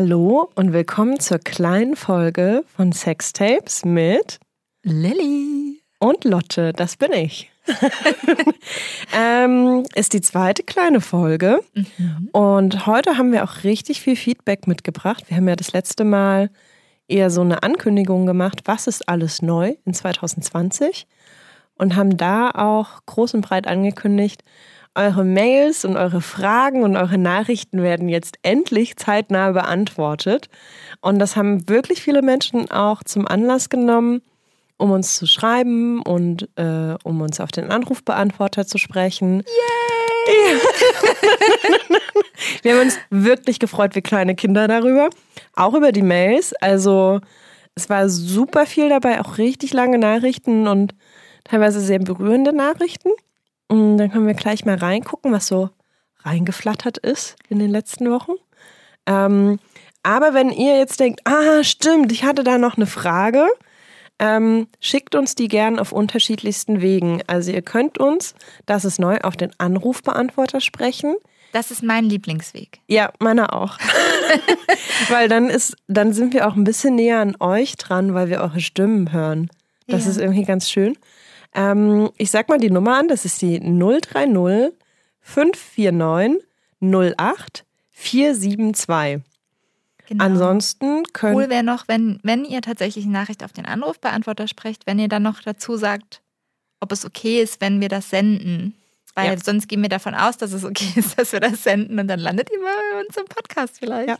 Hallo und willkommen zur kleinen Folge von Sextapes mit Lilly und Lotte, das bin ich. ähm, ist die zweite kleine Folge mhm. und heute haben wir auch richtig viel Feedback mitgebracht. Wir haben ja das letzte Mal eher so eine Ankündigung gemacht, was ist alles neu in 2020 und haben da auch groß und breit angekündigt, eure Mails und eure Fragen und eure Nachrichten werden jetzt endlich zeitnah beantwortet. Und das haben wirklich viele Menschen auch zum Anlass genommen, um uns zu schreiben und äh, um uns auf den Anrufbeantworter zu sprechen. Yay! Wir haben uns wirklich gefreut wie kleine Kinder darüber. Auch über die Mails. Also es war super viel dabei, auch richtig lange Nachrichten und teilweise sehr berührende Nachrichten. Und dann können wir gleich mal reingucken, was so reingeflattert ist in den letzten Wochen. Ähm, aber wenn ihr jetzt denkt, ah, stimmt, ich hatte da noch eine Frage, ähm, schickt uns die gern auf unterschiedlichsten Wegen. Also ihr könnt uns, das ist neu, auf den Anrufbeantworter sprechen. Das ist mein Lieblingsweg. Ja, meiner auch. weil dann ist, dann sind wir auch ein bisschen näher an euch dran, weil wir eure Stimmen hören. Das ja. ist irgendwie ganz schön. Ähm, ich sag mal die Nummer an, das ist die 030 549 08 472. Genau. Ansonsten können. Cool wäre noch, wenn, wenn ihr tatsächlich eine Nachricht auf den Anrufbeantworter sprecht, wenn ihr dann noch dazu sagt, ob es okay ist, wenn wir das senden. Weil ja. sonst gehen wir davon aus, dass es okay ist, dass wir das senden und dann landet ihr bei uns im Podcast vielleicht. Ja.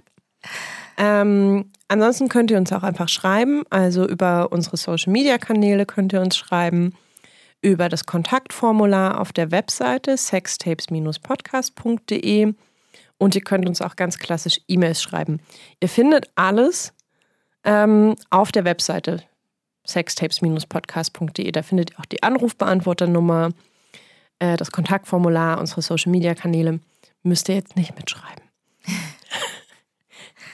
Ähm, ansonsten könnt ihr uns auch einfach schreiben. Also über unsere Social Media Kanäle könnt ihr uns schreiben. Über das Kontaktformular auf der Webseite sextapes-podcast.de und ihr könnt uns auch ganz klassisch E-Mails schreiben. Ihr findet alles ähm, auf der Webseite sextapes-podcast.de. Da findet ihr auch die Anrufbeantworternummer, äh, das Kontaktformular, unsere Social-Media-Kanäle. Müsst ihr jetzt nicht mitschreiben.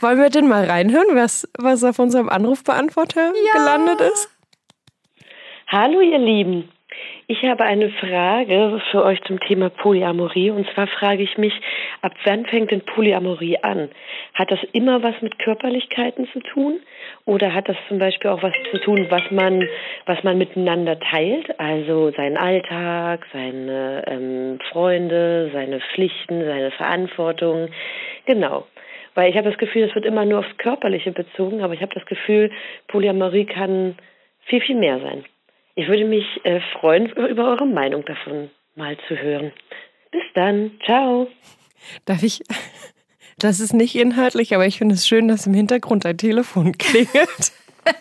Wollen wir denn mal reinhören, was, was auf unserem Anrufbeantworter ja. gelandet ist? Hallo ihr Lieben, ich habe eine Frage für euch zum Thema Polyamorie. Und zwar frage ich mich, ab wann fängt denn Polyamorie an? Hat das immer was mit Körperlichkeiten zu tun? Oder hat das zum Beispiel auch was zu tun, was man, was man miteinander teilt? Also seinen Alltag, seine ähm, Freunde, seine Pflichten, seine Verantwortung. Genau. Weil ich habe das Gefühl, es wird immer nur aufs Körperliche bezogen, aber ich habe das Gefühl, Polyamorie kann viel, viel mehr sein. Ich würde mich äh, freuen, über eure Meinung davon mal zu hören. Bis dann. Ciao. Darf ich? Das ist nicht inhaltlich, aber ich finde es schön, dass im Hintergrund ein Telefon klingelt.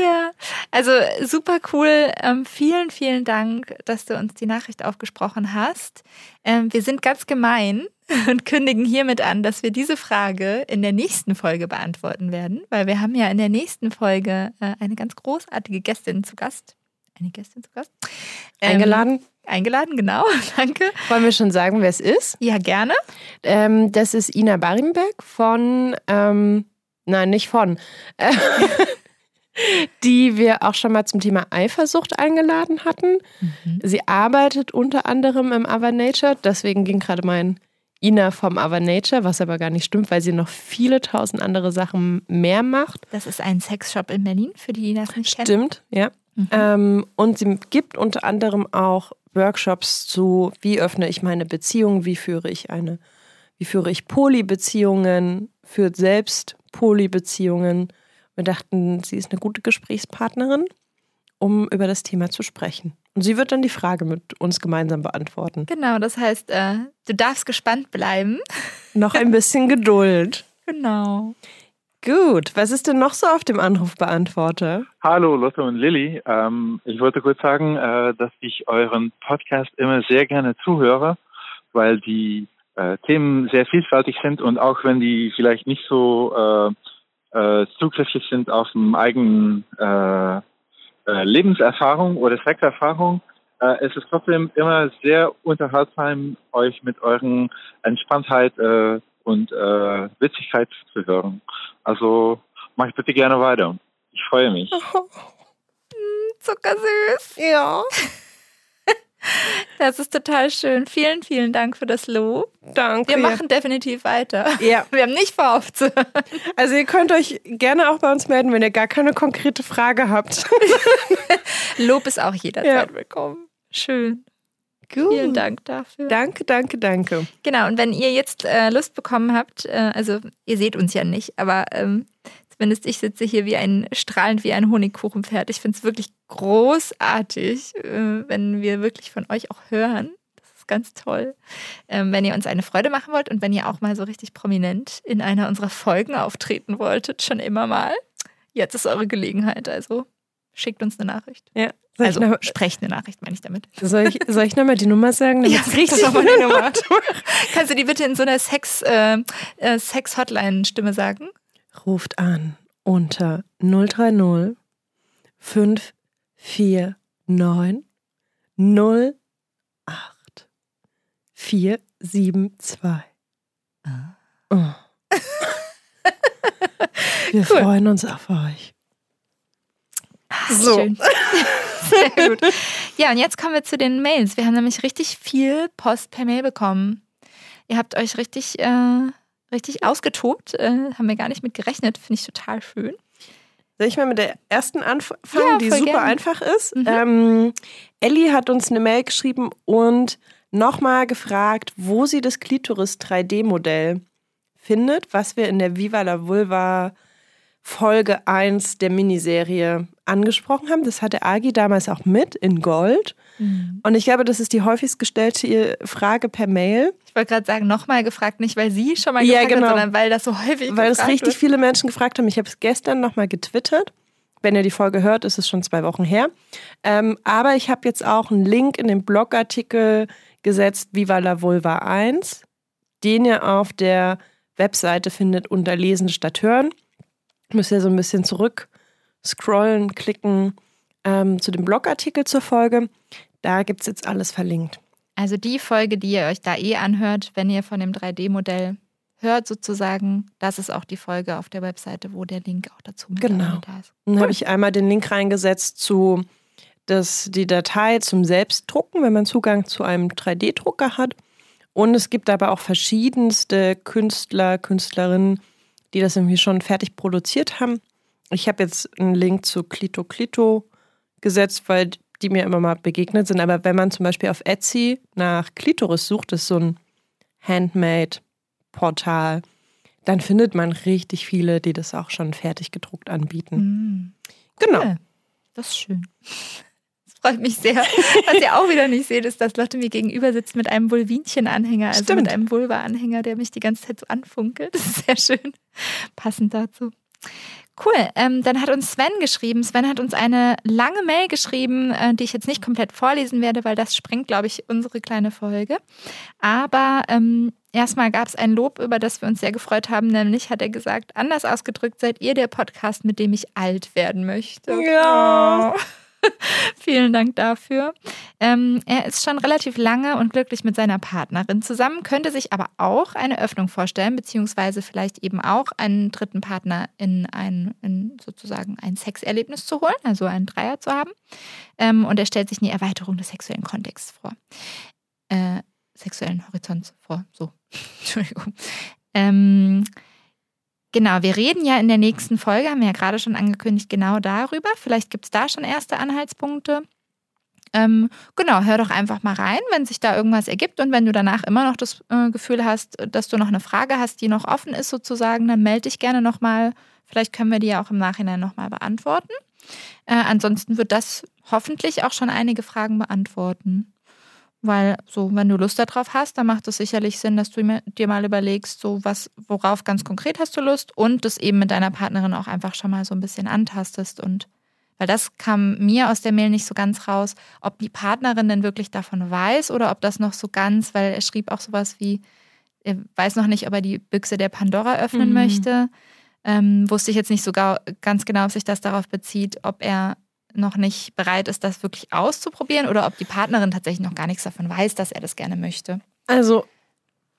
ja, also super cool. Ähm, vielen, vielen Dank, dass du uns die Nachricht aufgesprochen hast. Ähm, wir sind ganz gemein und kündigen hiermit an, dass wir diese Frage in der nächsten Folge beantworten werden, weil wir haben ja in der nächsten Folge äh, eine ganz großartige Gästin zu Gast. Eine Gästin zu Gast. Ähm, eingeladen? Eingeladen, genau. Danke. Wollen wir schon sagen, wer es ist? Ja, gerne. Ähm, das ist Ina Barimberg von, ähm, nein, nicht von, äh, die wir auch schon mal zum Thema Eifersucht eingeladen hatten. Mhm. Sie arbeitet unter anderem im Other Nature, deswegen ging gerade mein Ina vom Other Nature, was aber gar nicht stimmt, weil sie noch viele tausend andere Sachen mehr macht. Das ist ein Sexshop in Berlin, für die, die das nicht. Stimmt, ja. Mhm. Ähm, und sie gibt unter anderem auch Workshops zu, wie öffne ich meine Beziehung, wie führe ich eine, wie führe ich Polybeziehungen, führt selbst Polybeziehungen. Wir dachten, sie ist eine gute Gesprächspartnerin, um über das Thema zu sprechen. Und sie wird dann die Frage mit uns gemeinsam beantworten. Genau, das heißt, äh, du darfst gespannt bleiben. Noch ein bisschen Geduld. Genau. Gut, was ist denn noch so auf dem Anrufbeantworter? Hallo Lotte und Lilly. Ähm, ich wollte kurz sagen, äh, dass ich euren Podcast immer sehr gerne zuhöre, weil die äh, Themen sehr vielfältig sind und auch wenn die vielleicht nicht so äh, äh zugrifflich sind auf dem eigenen äh, Lebenserfahrung oder Sexerfahrung, äh, es ist trotzdem immer sehr unterhaltsam, euch mit euren Entspanntheit äh, und äh, Witzigkeit zu hören. Also mach ich bitte gerne weiter. Ich freue mich. Oh. Zuckersüß. Ja. Das ist total schön. Vielen, vielen Dank für das Lob. Danke. Wir machen definitiv weiter. Ja. Wir haben nicht vor aufzuhören. Also ihr könnt euch gerne auch bei uns melden, wenn ihr gar keine konkrete Frage habt. Lob ist auch jederzeit Ja. willkommen. Schön. Gut. Vielen Dank dafür. Danke, danke, danke. Genau, und wenn ihr jetzt äh, Lust bekommen habt, äh, also ihr seht uns ja nicht, aber ähm, zumindest ich sitze hier wie ein strahlend wie ein Honigkuchenpferd. Ich finde es wirklich großartig, äh, wenn wir wirklich von euch auch hören. Das ist ganz toll. Ähm, wenn ihr uns eine Freude machen wollt und wenn ihr auch mal so richtig prominent in einer unserer Folgen auftreten wolltet, schon immer mal, jetzt ist eure Gelegenheit. Also schickt uns eine Nachricht. Ja. Soll Also noch, sprecht eine Nachricht, meine ich damit. soll ich, soll ich noch mal die Nummer sagen? Ja, richtig doch mal die? Nummer. Kannst du die bitte in so einer Sex, äh, äh, Sex-Hotline-Stimme sagen? Ruft an unter 030 549 08 472. Oh. Wir Cool. freuen uns auf euch. So. Schön. Sehr gut. Ja, und jetzt kommen wir zu den Mails. Wir haben nämlich richtig viel Post per Mail bekommen. Ihr habt euch richtig, äh, richtig ausgetobt. Äh, haben wir gar nicht mit gerechnet. Finde ich total schön. Soll ich mal mit der ersten anfangen, Ja, die super gerne. einfach ist? Mhm. Ähm, Ellie hat uns eine Mail geschrieben und nochmal gefragt, wo sie das Klitoris 3D-Modell findet, was wir in der Viva la Vulva Folge 1 der Miniserie angesprochen haben. Das hatte Agi damals auch mit in Gold. Und ich glaube, das ist die häufigst gestellte Frage per Mail, Ich wollte gerade sagen, nochmal gefragt, nicht weil sie schon mal Ja, gefragt genau. hat, sondern weil das so häufig weil es richtig wird. viele Menschen gefragt haben. Ich habe es gestern nochmal getwittert. Wenn ihr die Folge hört, ist es schon zwei Wochen her. Ähm, aber ich habe jetzt auch einen Link in den Blogartikel gesetzt, Viva la Vulva 1, den ihr auf der Webseite findet unter Lesen statt Hören. Müsst ihr so ein bisschen zurück scrollen, klicken ähm, zu dem Blogartikel zur Folge. Da gibt es jetzt alles verlinkt. Also die Folge, die ihr euch da eh anhört, wenn ihr von dem 3D-Modell hört sozusagen, das ist auch die Folge auf der Webseite, wo der Link auch dazu mit Genau. da ist. Dann habe ich einmal den Link reingesetzt zu das, die Datei zum Selbstdrucken, wenn man Zugang zu einem 3D-Drucker hat. Und es gibt aber auch verschiedenste Künstler, Künstlerinnen, die das irgendwie schon fertig produziert haben. Ich habe jetzt einen Link zu Clito Clito gesetzt, weil die mir immer mal begegnet sind. Aber wenn man zum Beispiel auf Etsy nach Klitoris sucht, das ist so ein Handmade-Portal, dann findet man richtig viele, die das auch schon fertig gedruckt anbieten. Mhm. Genau. Cool. Das ist schön. Das freut mich sehr. Was ihr auch wieder nicht seht, ist, dass Lotte mir gegenüber sitzt mit einem Vulvinchen-Anhänger, also Stimmt. mit einem Vulva-Anhänger, der mich die ganze Zeit so anfunkelt. Das ist sehr schön. Passend dazu. Cool. Ähm, dann hat uns Sven geschrieben. Sven hat uns eine lange Mail geschrieben, äh, die ich jetzt nicht komplett vorlesen werde, weil das sprengt, glaube ich, unsere kleine Folge. Aber ähm, erstmal gab es ein Lob, über das wir uns sehr gefreut haben. Nämlich hat er gesagt, anders ausgedrückt, seid ihr der Podcast, mit dem ich alt werden möchte. Ja. Oh. Vielen Dank dafür. Ähm, er ist schon relativ lange und glücklich mit seiner Partnerin zusammen, könnte sich aber auch eine Öffnung vorstellen, beziehungsweise vielleicht eben auch einen dritten Partner in ein in sozusagen ein Sexerlebnis zu holen, also einen Dreier zu haben. Ähm, und er stellt sich eine Erweiterung des sexuellen Kontexts vor. Äh, sexuellen Horizonts vor. So. Entschuldigung. Ähm, Genau, wir reden ja in der nächsten Folge, haben wir ja gerade schon angekündigt, genau darüber. Vielleicht gibt es da schon erste Anhaltspunkte. Ähm, genau, hör doch einfach mal rein, wenn sich da irgendwas ergibt und wenn du danach immer noch das äh, Gefühl hast, dass du noch eine Frage hast, die noch offen ist sozusagen, dann melde dich gerne nochmal. Vielleicht können wir die ja auch im Nachhinein nochmal beantworten. Äh, ansonsten wird das hoffentlich auch schon einige Fragen beantworten. Weil so, wenn du Lust darauf hast, dann macht es sicherlich Sinn, dass du mir- dir mal überlegst, so was, worauf ganz konkret hast du Lust und das eben mit deiner Partnerin auch einfach schon mal so ein bisschen antastest und weil das kam mir aus der Mail nicht so ganz raus, ob die Partnerin denn wirklich davon weiß oder ob das noch so ganz, weil er schrieb auch sowas wie, er weiß noch nicht, ob er die Büchse der Pandora öffnen Mhm. möchte. Ähm, wusste ich jetzt nicht so ganz genau, ob sich das darauf bezieht, ob er noch nicht bereit ist, das wirklich auszuprobieren oder ob die Partnerin tatsächlich noch gar nichts davon weiß, dass er das gerne möchte. Also,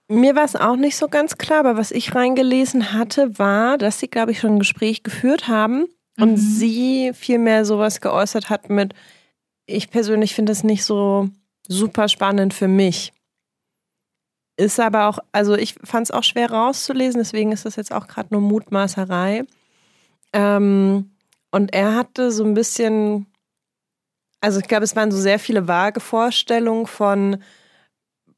mir war es auch nicht so ganz klar, aber was ich reingelesen hatte, war, dass sie, glaube ich, schon ein Gespräch geführt haben und Mhm. sie vielmehr sowas geäußert hat mit, ich persönlich finde es nicht so super spannend für mich. Ist aber auch, also ich fand es auch schwer rauszulesen, deswegen ist das jetzt auch gerade nur Mutmaßerei. Ähm, und er hatte so ein bisschen, also ich glaube, es waren so sehr viele vage Vorstellungen von,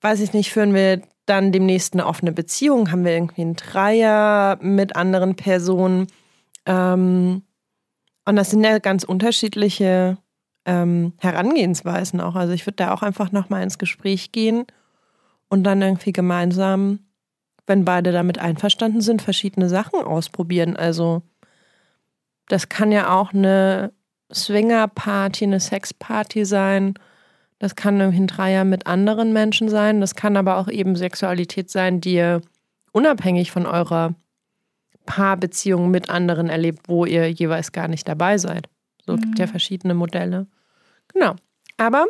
weiß ich nicht, führen wir dann demnächst eine offene Beziehung, haben wir irgendwie einen Dreier mit anderen Personen. Ähm, und das sind ja ganz unterschiedliche ähm, Herangehensweisen auch. Also ich würde da auch einfach nochmal ins Gespräch gehen und dann irgendwie gemeinsam, wenn beide damit einverstanden sind, verschiedene Sachen ausprobieren. Also das kann ja auch eine Swinger-Party, eine Sex-Party sein. Das kann ein Dreier mit anderen Menschen sein. Das kann aber auch eben Sexualität sein, die ihr unabhängig von eurer Paarbeziehung mit anderen erlebt, wo ihr jeweils gar nicht dabei seid. So mhm. gibt ja verschiedene Modelle. Genau. Aber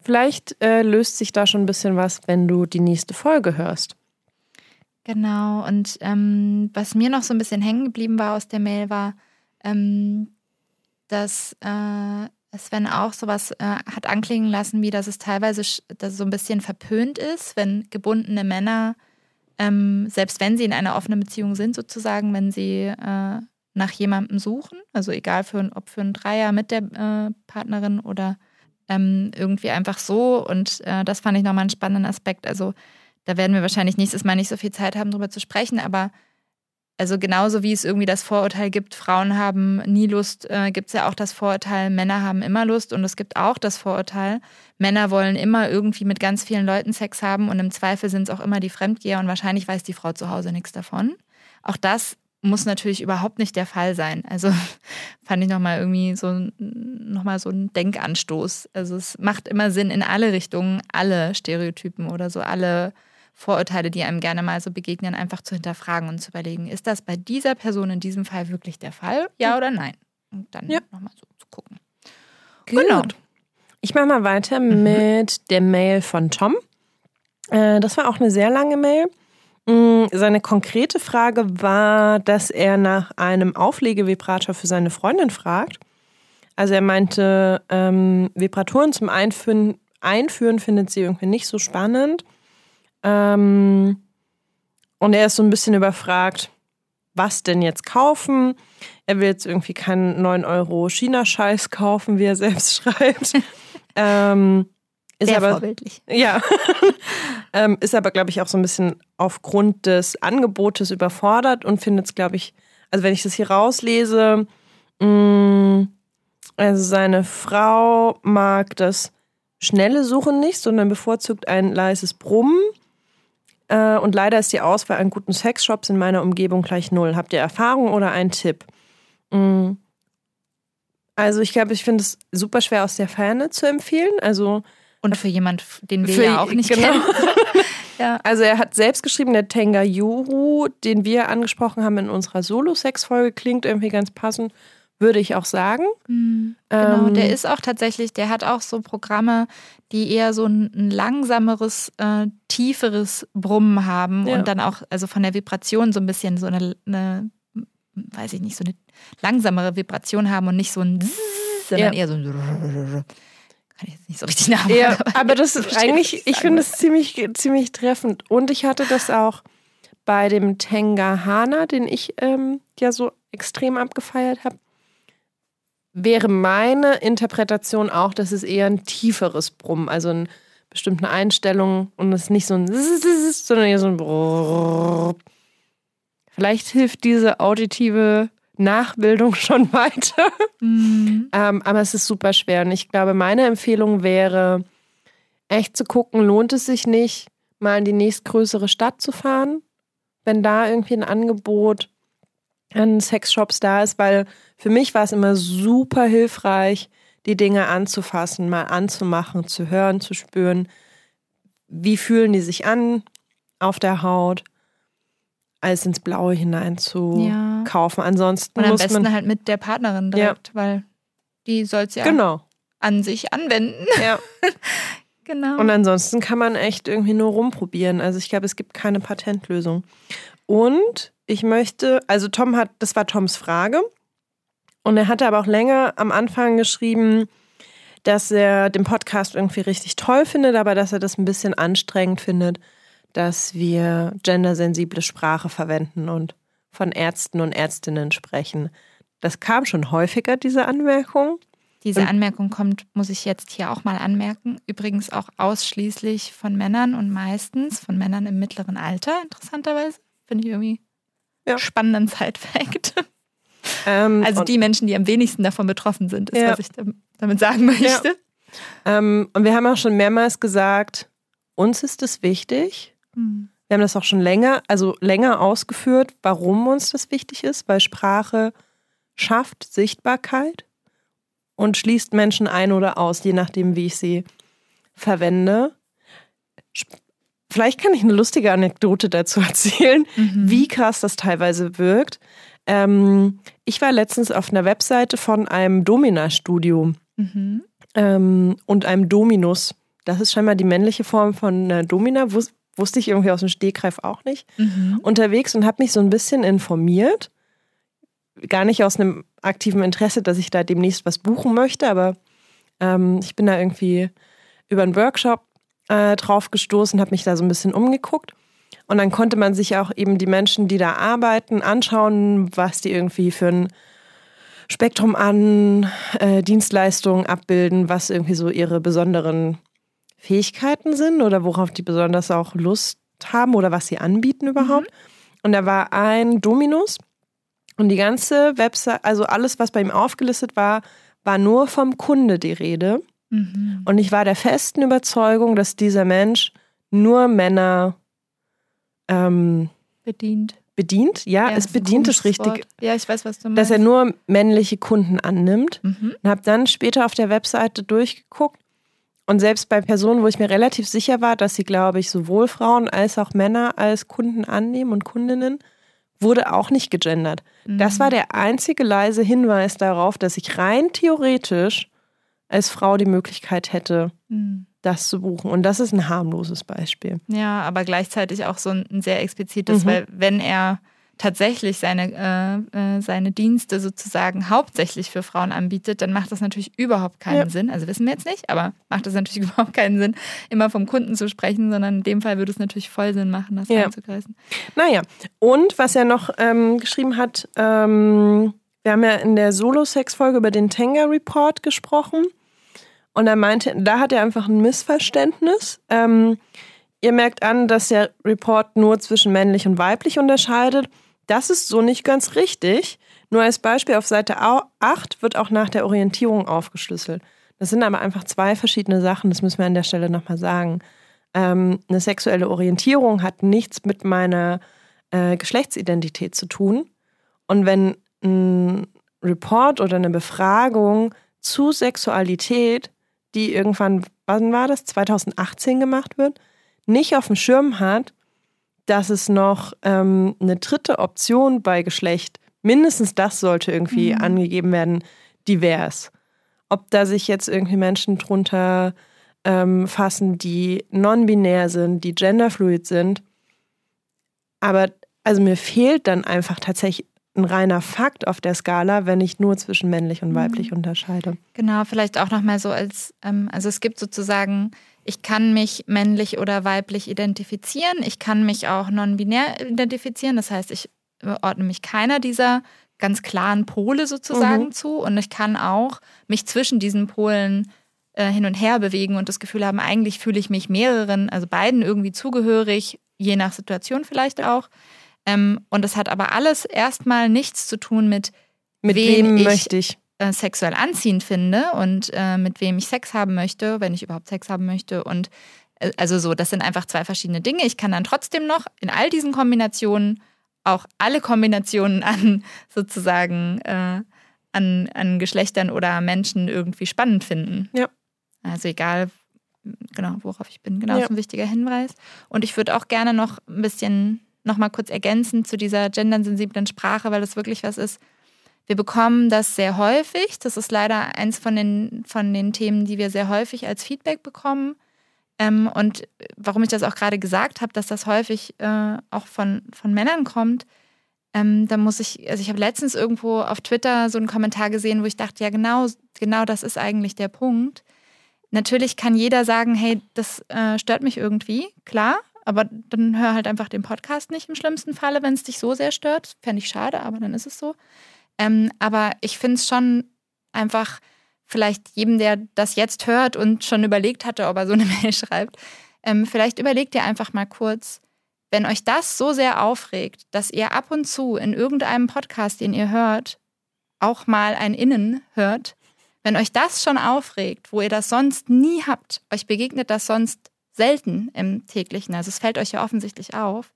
vielleicht äh, löst sich da schon ein bisschen was, wenn du die nächste Folge hörst. Genau. Und ähm, was mir noch so ein bisschen hängen geblieben war aus der Mail, war, ähm, dass äh, Sven auch sowas äh, hat anklingen lassen, wie dass es teilweise dass es so ein bisschen verpönt ist, wenn gebundene Männer, ähm, selbst wenn sie in einer offenen Beziehung sind, sozusagen, wenn sie äh, nach jemandem suchen, also egal für, ob für einen Dreier mit der äh, Partnerin oder ähm, irgendwie einfach so. Und äh, das fand ich nochmal einen spannenden Aspekt. Also da werden wir wahrscheinlich nächstes Mal nicht so viel Zeit haben, darüber zu sprechen, aber also genauso wie es irgendwie das Vorurteil gibt, Frauen haben nie Lust, äh, gibt es ja auch das Vorurteil, Männer haben immer Lust. Und es gibt auch das Vorurteil, Männer wollen immer irgendwie mit ganz vielen Leuten Sex haben und im Zweifel sind es auch immer die Fremdgeher und wahrscheinlich weiß die Frau zu Hause nichts davon. Auch das muss natürlich überhaupt nicht der Fall sein. Also fand ich nochmal irgendwie so nochmal so ein Denkanstoß. Also es macht immer Sinn in alle Richtungen, alle Stereotypen oder so, alle Vorurteile, die einem gerne mal so begegnen, einfach zu hinterfragen und zu überlegen, ist das bei dieser Person in diesem Fall wirklich der Fall? Ja oder nein? Und dann ja. nochmal so zu gucken. Gut. Genau. Ich mache mal weiter mhm. mit der Mail von Tom. Äh, das war auch eine sehr lange Mail. Mm, seine konkrete Frage war, dass er nach einem Auflegevibrator für seine Freundin fragt. Also er meinte, ähm, Vibratoren zum Einführen, Einführen findet sie irgendwie nicht so spannend. Ähm, und er ist so ein bisschen überfragt, was denn jetzt kaufen. Er will jetzt irgendwie keinen 9 Euro China-Scheiß kaufen, wie er selbst schreibt. ähm, ist Sehr aber, vorbildlich. Ja. ähm, ist aber, glaube ich, auch so ein bisschen aufgrund des Angebotes überfordert und findet es, glaube ich, also wenn ich das hier rauslese, mh, mm, also seine Frau mag das schnelle Suchen nicht, sondern bevorzugt ein leises Brummen. Äh, und leider ist die Auswahl an guten Sexshops in meiner Umgebung gleich null. Habt ihr Erfahrung oder einen Tipp? Mm. Also ich glaube, ich finde es super schwer aus der Ferne zu empfehlen. Also und für jemand, den wir ja auch nicht genau. kennen. ja. Also er hat selbst geschrieben, der Tenga Yuru, den wir angesprochen haben in unserer Solo-Sex-Folge, klingt irgendwie ganz passend, würde ich auch sagen. Mhm, genau, ähm, der ist auch tatsächlich, der hat auch so Programme, die eher so ein, ein langsameres, äh, tieferes Brummen haben ja. und dann auch, also von der Vibration so ein bisschen so eine, eine weiß ich nicht, so eine langsamere Vibration haben und nicht so ein sondern ja. eher so ein kann ich jetzt nicht so richtig nachmachen. Ja, aber, aber das ist eigentlich, ich finde es ziemlich, ziemlich treffend. Und ich hatte das auch bei dem Tengahana, den ich ähm, ja so extrem abgefeiert habe. Wäre meine Interpretation auch, dass es eher ein tieferes Brummen, also eine bestimmte Einstellung und es nicht so ein sondern eher so ein Vielleicht hilft diese auditive Nachbildung schon weiter. Mhm. Ähm, aber es ist super schwer. Und ich glaube, meine Empfehlung wäre, echt zu gucken, lohnt es sich nicht, mal in die nächstgrößere Stadt zu fahren, wenn da irgendwie ein Angebot an Sexshops da ist, weil für mich war es immer super hilfreich, die Dinge anzufassen, mal anzumachen, zu hören, zu spüren. Wie fühlen die sich an auf der Haut? alles ins Blaue hinein zu ja. kaufen. Ansonsten und am muss besten man halt mit der Partnerin direkt, ja. weil die soll es ja genau. an sich anwenden. Ja. genau. Und ansonsten kann man echt irgendwie nur rumprobieren. Also ich glaube, es gibt keine Patentlösung. Und ich möchte, also Tom hat, das war Toms Frage. Und er hatte aber auch länger am Anfang geschrieben, dass er den Podcast irgendwie richtig toll findet, aber dass er das ein bisschen anstrengend findet, dass wir gendersensible Sprache verwenden und von Ärzten und Ärztinnen sprechen. Das kam schon häufiger, diese Anmerkung. Diese Anmerkung kommt, muss ich jetzt hier auch mal anmerken, übrigens auch ausschließlich von Männern und meistens von Männern im mittleren Alter, interessanterweise. Finde ich irgendwie ja. spannenden Side-Fact. Ähm, also die Menschen, die am wenigsten davon betroffen sind, ist, ja. was ich damit sagen möchte. Ja. Ähm, und wir haben auch schon mehrmals gesagt, uns ist es wichtig. Mhm. Wir haben das auch schon länger, also länger ausgeführt, warum uns das wichtig ist, weil Sprache schafft Sichtbarkeit und schließt Menschen ein oder aus, je nachdem, wie ich sie verwende. Vielleicht kann ich eine lustige Anekdote dazu erzählen, mhm. wie krass das teilweise wirkt. Ähm, ich war letztens auf einer Webseite von einem Domina-Studio mhm. ähm, und einem Dominus. Das ist scheinbar die männliche Form von einer Domina, Wus wusste ich irgendwie aus dem Stegreif auch nicht. Mhm. Unterwegs und habe mich so ein bisschen informiert. Gar nicht aus einem aktiven Interesse, dass ich da demnächst was buchen möchte, aber ähm, ich bin da irgendwie über einen Workshop äh, drauf gestoßen, habe mich da so ein bisschen umgeguckt. Und dann konnte man sich auch eben die Menschen, die da arbeiten, anschauen, was die irgendwie für ein Spektrum an äh, Dienstleistungen abbilden, was irgendwie so ihre besonderen Fähigkeiten sind oder worauf die besonders auch Lust haben oder was sie anbieten überhaupt. Mhm. Und da war ein Dominus und die ganze Website, also alles, was bei ihm aufgelistet war, war nur vom Kunde die Rede. Mhm. Und ich war der festen Überzeugung, dass dieser Mensch nur Männer ähm, bedient. Bedient, ja, ja es bedient es richtig. Ja, ich weiß, was du meinst. Dass er nur männliche Kunden annimmt. Mhm. Und habe dann später auf der Webseite durchgeguckt. Und selbst bei Personen, wo ich mir relativ sicher war, dass sie, glaube ich, sowohl Frauen als auch Männer als Kunden annehmen und Kundinnen, wurde auch nicht gegendert. Mhm. Das war der einzige leise Hinweis darauf, dass ich rein theoretisch als Frau die Möglichkeit hätte, mhm das zu buchen. Und das ist ein harmloses Beispiel. Ja, aber gleichzeitig auch so ein sehr explizites, mhm. weil wenn er tatsächlich seine, äh, äh, seine Dienste sozusagen hauptsächlich für Frauen anbietet, dann macht das natürlich überhaupt keinen ja. Sinn. Also wissen wir jetzt nicht, aber macht das natürlich überhaupt keinen Sinn, immer vom Kunden zu sprechen, sondern in dem Fall würde es natürlich voll Sinn machen, das ja. einzugreifen. Naja, und was er noch ähm, geschrieben hat, ähm, wir haben ja in der Solo-Sex-Folge über den Tenga Report gesprochen. Und er meinte, da hat er einfach ein Missverständnis. Ähm, ihr merkt an, dass der Report nur zwischen männlich und weiblich unterscheidet. Das ist so nicht ganz richtig. Nur als Beispiel auf Seite 8 wird auch nach der Orientierung aufgeschlüsselt. Das sind aber einfach zwei verschiedene Sachen, das müssen wir an der Stelle nochmal sagen. Ähm, eine sexuelle Orientierung hat nichts mit meiner äh, Geschlechtsidentität zu tun. Und wenn ein Report oder eine Befragung zu Sexualität die irgendwann, wann war das, 2018 gemacht wird, nicht auf dem Schirm hat, dass es noch ähm, eine dritte Option bei Geschlecht, mindestens das sollte irgendwie mhm. angegeben werden, divers. Ob da sich jetzt irgendwie Menschen drunter ähm, fassen, die non-binär sind, die genderfluid sind. Aber also mir fehlt dann einfach tatsächlich ein reiner Fakt auf der Skala, wenn ich nur zwischen männlich und mhm. weiblich mhm. unterscheide. Genau, vielleicht auch nochmal so als, ähm, also es gibt sozusagen, ich kann mich männlich oder weiblich identifizieren, ich kann mich auch non-binär identifizieren, das heißt, ich ordne mich keiner dieser ganz klaren Pole sozusagen mhm. zu und ich kann auch mich zwischen diesen Polen äh, hin und her bewegen und das Gefühl haben, eigentlich fühle ich mich mehreren, also beiden irgendwie zugehörig, je nach Situation vielleicht auch. Ähm, und das hat aber alles erstmal nichts zu tun mit, mit wem, wem möchte ich äh, sexuell anziehend finde und äh, mit wem ich Sex haben möchte, wenn ich überhaupt Sex haben möchte. Und äh, also so, das sind einfach zwei verschiedene Dinge. Ich kann dann trotzdem noch in all diesen Kombinationen auch alle Kombinationen an sozusagen äh, an, an Geschlechtern oder Menschen irgendwie spannend finden. Ja. Also egal, genau, worauf ich bin. Genau, ja. das ist ein wichtiger Hinweis. Und ich würde auch gerne noch ein bisschen nochmal kurz ergänzen zu dieser gendersensiblen Sprache, weil das wirklich was ist. Wir bekommen das sehr häufig. Das ist leider eins von den, von den Themen, die wir sehr häufig als Feedback bekommen. Ähm, und warum ich das auch gerade gesagt habe, dass das häufig äh, auch von, von Männern kommt, ähm, da muss ich, also ich habe letztens irgendwo auf Twitter so einen Kommentar gesehen, wo ich dachte, ja genau, genau das ist eigentlich der Punkt. Natürlich kann jeder sagen, hey, das äh, stört mich irgendwie, klar, aber dann hör halt einfach den Podcast nicht im schlimmsten Falle, wenn es dich so sehr stört. Fände ich schade, aber dann ist es so. Ähm, aber ich finde es schon einfach vielleicht jedem, der das jetzt hört und schon überlegt hatte, ob er so eine Mail schreibt, ähm, vielleicht überlegt ihr einfach mal kurz, wenn euch das so sehr aufregt, dass ihr ab und zu in irgendeinem Podcast, den ihr hört, auch mal ein Innen hört, wenn euch das schon aufregt, wo ihr das sonst nie habt, euch begegnet das sonst selten im täglichen, also es fällt euch ja offensichtlich auf,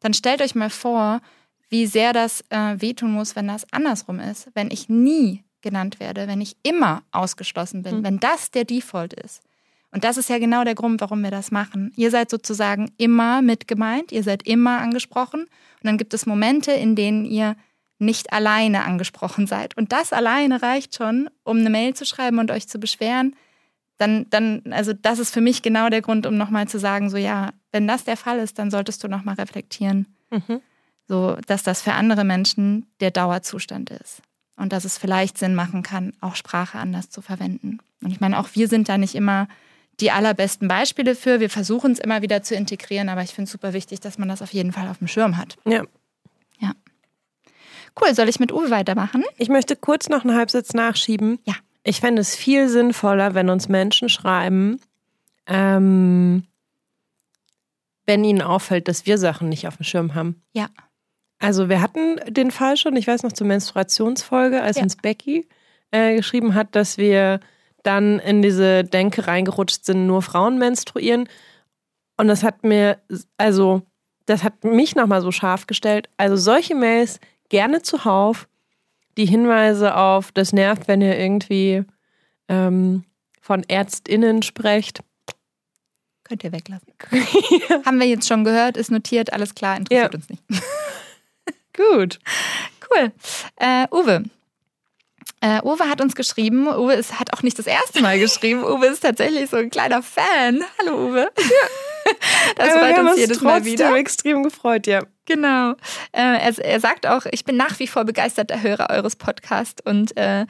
dann stellt euch mal vor, wie sehr das äh, wehtun muss, wenn das andersrum ist, wenn ich nie genannt werde, wenn ich immer ausgeschlossen bin, mhm. wenn das der Default ist. Und das ist ja genau der Grund, warum wir das machen. Ihr seid sozusagen immer mit gemeint, ihr seid immer angesprochen. Und dann gibt es Momente, in denen ihr nicht alleine angesprochen seid. Und das alleine reicht schon, um eine Mail zu schreiben und euch zu beschweren. Dann, dann, also das ist für mich genau der Grund, um nochmal zu sagen, so ja, wenn das der Fall ist, dann solltest du nochmal reflektieren. Mhm. So, dass das für andere Menschen der Dauerzustand ist. Und dass es vielleicht Sinn machen kann, auch Sprache anders zu verwenden. Und ich meine, auch wir sind da nicht immer die allerbesten Beispiele für. Wir versuchen es immer wieder zu integrieren, aber ich finde es super wichtig, dass man das auf jeden Fall auf dem Schirm hat. Ja. Ja. Cool, soll ich mit Uwe weitermachen? Ich möchte kurz noch einen Halbsatz nachschieben. Ja. Ich fände es viel sinnvoller, wenn uns Menschen schreiben, ähm, wenn ihnen auffällt, dass wir Sachen nicht auf dem Schirm haben. Ja. Also wir hatten den Fall schon, ich weiß noch zur Menstruationsfolge, als ja. uns Becky äh, geschrieben hat, dass wir dann in diese Denke reingerutscht sind, nur Frauen menstruieren. Und das hat mir, also, das hat mich nochmal so scharf gestellt. Also solche Mails gerne zuhauf, die Hinweise auf, das nervt, wenn ihr irgendwie ähm, von ÄrztInnen sprecht. Könnt ihr weglassen. ja. Haben wir jetzt schon gehört, ist notiert, alles klar, interessiert ja. uns nicht. Gut. Cool. Äh, Uwe, äh, Uwe hat uns geschrieben. Uwe ist, hat auch nicht das erste Mal geschrieben. Uwe ist tatsächlich so ein kleiner Fan. Hallo Uwe. Ja. Das freut uns jedes Mal wieder. extrem gefreut, ja. Genau. Äh, er, er, sagt auch, ich bin nach wie vor begeisterter Hörer eures Podcasts und äh,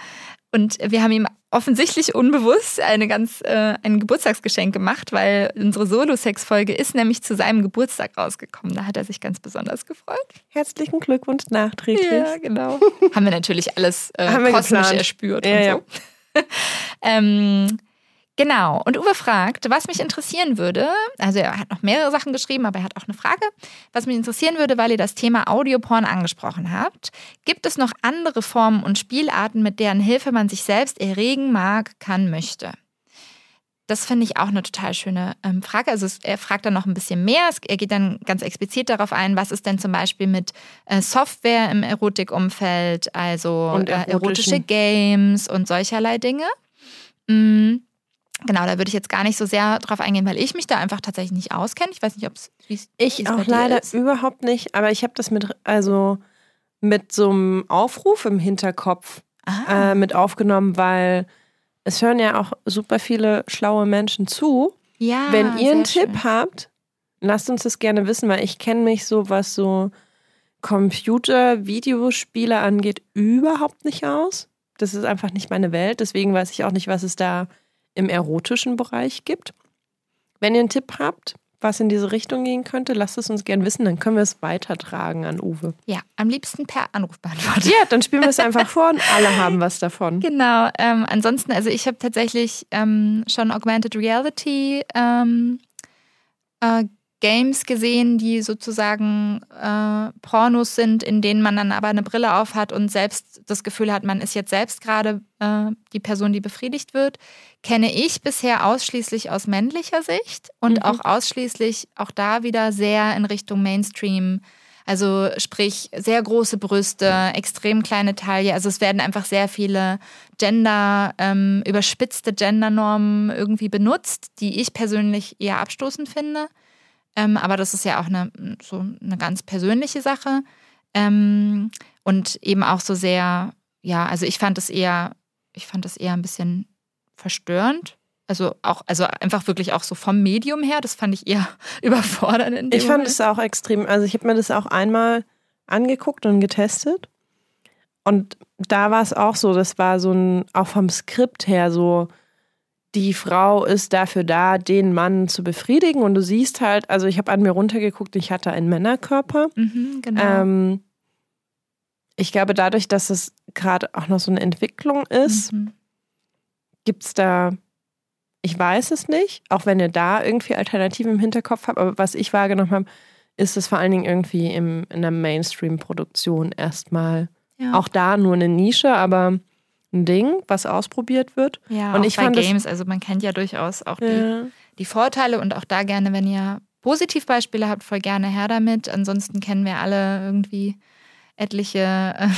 und wir haben ihm offensichtlich unbewusst eine ganz, äh, ein Geburtstagsgeschenk gemacht, weil unsere Solo-Sex-Folge ist nämlich zu seinem Geburtstag rausgekommen. Da hat er sich ganz besonders gefreut. Herzlichen Glückwunsch nachträglich. Ja, genau. haben wir natürlich alles äh, kosmisch geplant. erspürt ja, und so. Ja. ähm, Genau. Und Uwe fragt, was mich interessieren würde, also er hat noch mehrere Sachen geschrieben, aber er hat auch eine Frage, was mich interessieren würde, weil ihr das Thema Audioporn angesprochen habt. Gibt es noch andere Formen und Spielarten, mit deren Hilfe man sich selbst erregen mag, kann, möchte? Das finde ich auch eine total schöne ähm, Frage. Also er fragt dann noch ein bisschen mehr. Er geht dann ganz explizit darauf ein, was ist denn zum Beispiel mit äh, Software im Erotikumfeld, also äh, erotische Games und solcherlei Dinge. Mhm. Genau, da würde ich jetzt gar nicht so sehr drauf eingehen, weil ich mich da einfach tatsächlich nicht auskenne. Ich weiß nicht, ob es Ich auch leider ist. überhaupt nicht, aber ich habe das mit also mit so einem Aufruf im Hinterkopf äh, mit aufgenommen, weil es hören ja auch super viele schlaue Menschen zu. Ja, Wenn ihr einen Tipp schön. habt, lasst uns das gerne wissen, weil ich kenne mich so, was so Computer, Videospiele angeht, überhaupt nicht aus. Das ist einfach nicht meine Welt. Deswegen weiß ich auch nicht, was es da im erotischen Bereich gibt. Wenn ihr einen Tipp habt, was in diese Richtung gehen könnte, lasst es uns gerne wissen, dann können wir es weitertragen an Uwe. Ja, am liebsten per Anrufbeantworter. Ja, dann spielen wir es einfach vor und alle haben was davon. Genau. Ähm, ansonsten, also ich habe tatsächlich ähm, schon Augmented Reality ähm, äh, Games gesehen, die sozusagen äh, Pornos sind, in denen man dann aber eine Brille auf hat und selbst das Gefühl hat, man ist jetzt selbst gerade äh, die Person, die befriedigt wird, kenne ich bisher ausschließlich aus männlicher Sicht und mhm. auch ausschließlich auch da wieder sehr in Richtung Mainstream. Also sprich sehr große Brüste, extrem kleine Taille. Also es werden einfach sehr viele Gender, ähm, überspitzte Gendernormen irgendwie benutzt, die ich persönlich eher abstoßend finde. Ähm, aber das ist ja auch eine, so eine ganz persönliche Sache. Ähm, und eben auch so sehr, ja, also ich fand es eher, ich fand es eher ein bisschen verstörend. Also auch, also einfach wirklich auch so vom Medium her, das fand ich eher überfordernd. ich fand es auch extrem, also ich habe mir das auch einmal angeguckt und getestet. Und da war es auch so, das war so ein, auch vom Skript her so, die Frau ist dafür da, den Mann zu befriedigen. Und du siehst halt, also ich habe an mir runtergeguckt, ich hatte einen Männerkörper. Mhm, genau. Ähm, ich glaube, dadurch, dass es gerade auch noch so eine Entwicklung ist, Mhm. gibt es da, ich weiß es nicht, auch wenn ihr da irgendwie Alternativen im Hinterkopf habt, aber was ich wahrgenommen habe, ist es vor allen Dingen irgendwie im, in der Mainstream-Produktion erstmal. Ja. Auch da nur eine Nische, aber ein Ding, was ausprobiert wird. ja, und ich bei fand Games, also man kennt ja durchaus auch die, Ja. die Vorteile und auch da gerne, wenn ihr Positivbeispiele habt, voll gerne her damit. Ansonsten kennen wir alle irgendwie etliche äh,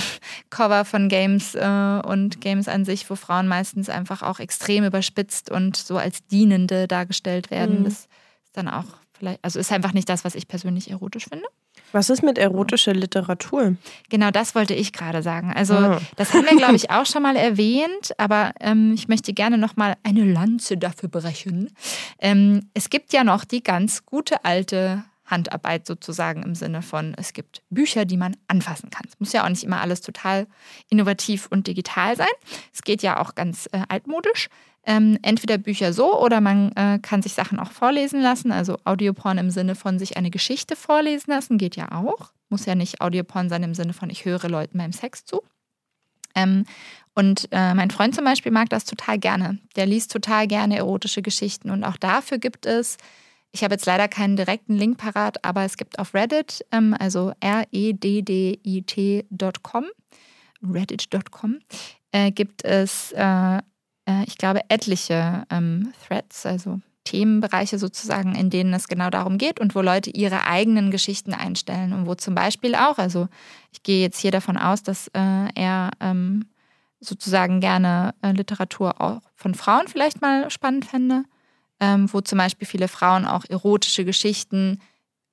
Cover von Games äh, und Games an sich, wo Frauen meistens einfach auch extrem überspitzt und so als Dienende dargestellt werden. Mhm. Das ist dann auch vielleicht, also ist einfach nicht das, was ich persönlich erotisch finde. Was ist mit erotischer Literatur? Genau das wollte ich gerade sagen. Also Ah. das haben wir, glaube ich, auch schon mal erwähnt, aber ähm, ich möchte gerne noch mal eine Lanze dafür brechen. Ähm, es gibt ja noch die ganz gute alte Handarbeit sozusagen im Sinne von, es gibt Bücher, die man anfassen kann. Es muss ja auch nicht immer alles total innovativ und digital sein. Es geht ja auch ganz äh, altmodisch. Ähm, entweder Bücher so oder man äh, kann sich Sachen auch vorlesen lassen. Also Audioporn im Sinne von sich eine Geschichte vorlesen lassen geht ja auch. Muss ja nicht Audioporn sein im Sinne von ich höre Leuten beim Sex zu. Ähm, und äh, mein Freund zum Beispiel mag das total gerne. Der liest total gerne erotische Geschichten. Und auch dafür gibt es, ich habe jetzt leider keinen direkten Link parat, aber es gibt auf Reddit, ähm, also R-E-D-D-I-T.com, reddit.com, äh, gibt es, äh, äh, ich glaube, etliche ähm, Threads, also Themenbereiche sozusagen, in denen es genau darum geht und wo Leute ihre eigenen Geschichten einstellen und wo zum Beispiel auch, also ich gehe jetzt hier davon aus, dass äh, er ähm, sozusagen gerne äh, Literatur auch von Frauen vielleicht mal spannend fände, ähm, wo zum Beispiel viele Frauen auch erotische Geschichten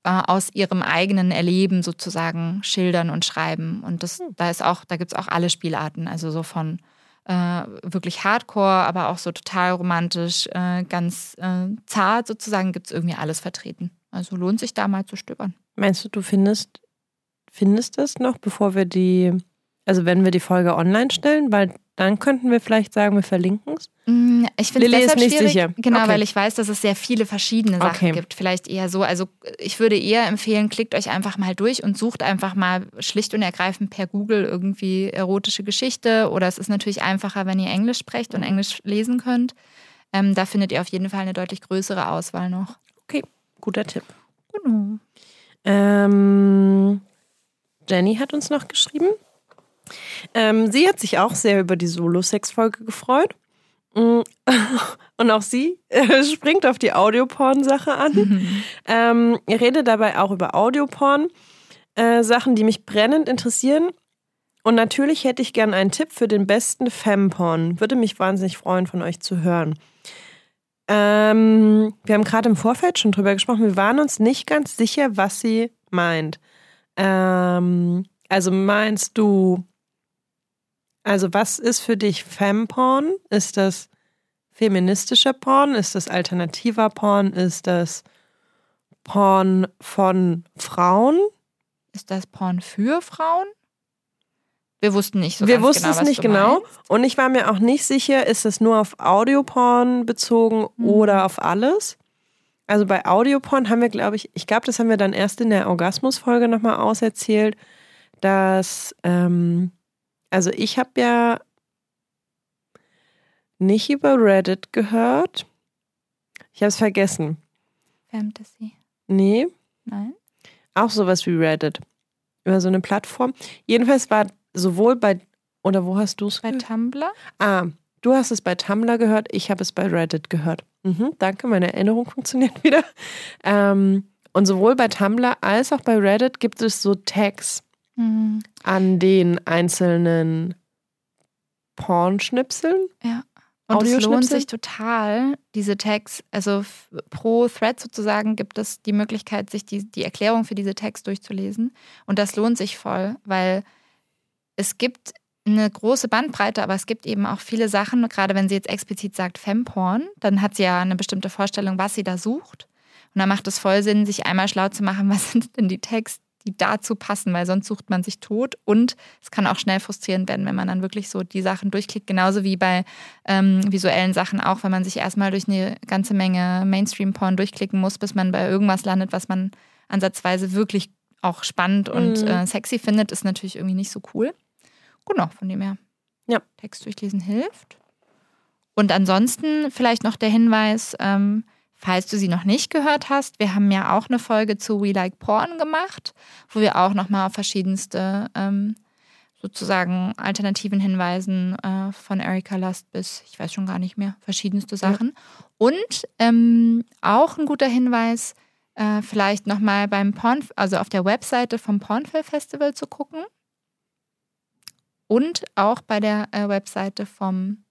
äh, aus ihrem eigenen Erleben sozusagen schildern und schreiben. Und das, da ist auch, da gibt es auch alle Spielarten, also so von äh, wirklich Hardcore, aber auch so total romantisch, äh, ganz äh, zart sozusagen, gibt es irgendwie alles vertreten. Also lohnt sich da mal zu stöbern. Meinst du, du findest, findest das noch, bevor wir die, also wenn wir die Folge online stellen, weil dann könnten wir vielleicht sagen, wir verlinken es. Mm, Ich finde es nicht schwierig, sicher. genau, Okay. weil ich weiß, dass es sehr viele verschiedene Sachen Okay. gibt. Vielleicht eher so. Also ich würde eher empfehlen, klickt euch einfach mal durch und sucht einfach mal schlicht und ergreifend per Google irgendwie erotische Geschichte. Oder es ist natürlich einfacher, wenn ihr Englisch sprecht und Englisch lesen könnt. Ähm, da findet ihr auf jeden Fall eine deutlich größere Auswahl noch. Okay, guter Tipp. Genau. Ähm, Jenny hat uns noch geschrieben. Ähm, sie hat sich auch sehr über die Solo-Sex-Folge gefreut. Mm, Und auch sie äh, springt auf die Audioporn-Sache an. ähm, ihr redet dabei auch über Audioporn, äh, Sachen, die mich brennend interessieren. Und natürlich hätte ich gern einen Tipp für den besten Femporn. Würde mich wahnsinnig freuen, von euch zu hören. Ähm, wir haben gerade im Vorfeld schon drüber gesprochen. Wir waren uns nicht ganz sicher, was sie meint. Ähm, also meinst du, also was ist für dich Femporn? Ist das feministischer Porn? Ist das alternativer Porn? Ist das Porn von Frauen? Ist das Porn für Frauen? Wir wussten nicht so Wir wussten genau, es nicht genau. meinst. Und ich war mir auch nicht sicher, ist es nur auf Audioporn bezogen Mhm. oder auf alles? Also bei Audioporn haben wir, glaube ich, ich glaube, das haben wir dann erst in der Orgasmus-Folge nochmal auserzählt, dass, ähm, also ich habe ja nicht über Reddit gehört. Ich habe es vergessen. Fantasy. Nee, Nein. auch sowas wie Reddit. Über so eine Plattform. Jedenfalls war sowohl bei, oder wo hast du es Bei Tumblr? Ah, du hast es bei Tumblr gehört, ich habe es bei Reddit gehört. Mhm, danke, meine Erinnerung funktioniert wieder. Ähm, und sowohl bei Tumblr als auch bei Reddit gibt es so Tags Mhm. an den einzelnen Pornschnipseln. Ja. Und es lohnt sich total, diese Tags, also pro Thread sozusagen gibt es die Möglichkeit, sich die, die Erklärung für diese Tags durchzulesen. Und das lohnt sich voll, weil es gibt eine große Bandbreite, aber es gibt eben auch viele Sachen, gerade wenn sie jetzt explizit sagt Femporn, dann hat sie ja eine bestimmte Vorstellung, was sie da sucht. Und dann macht es voll Sinn, sich einmal schlau zu machen, was sind denn die Tags, die dazu passen, weil sonst sucht man sich tot. Und es kann auch schnell frustrierend werden, wenn man dann wirklich so die Sachen durchklickt. Genauso wie bei ähm, visuellen Sachen auch, wenn man sich erstmal durch eine ganze Menge Mainstream-Porn durchklicken muss, bis man bei irgendwas landet, was man ansatzweise wirklich auch spannend und mhm. äh, sexy findet, ist natürlich irgendwie nicht so cool. Genau, von dem her. Ja. Text durchlesen hilft. Und ansonsten vielleicht noch der Hinweis, ähm, falls du sie noch nicht gehört hast, wir haben ja auch eine Folge zu We Like Porn gemacht, wo wir auch nochmal auf verschiedenste ähm, sozusagen Alternativen hinweisen, äh, von Erika Lust bis, ich weiß schon gar nicht mehr, verschiedenste Sachen. Ja. Und ähm, auch ein guter Hinweis, äh, vielleicht nochmal beim Porn, also auf der Webseite vom Pornfilm Festival zu gucken. Und auch bei der äh, Webseite vom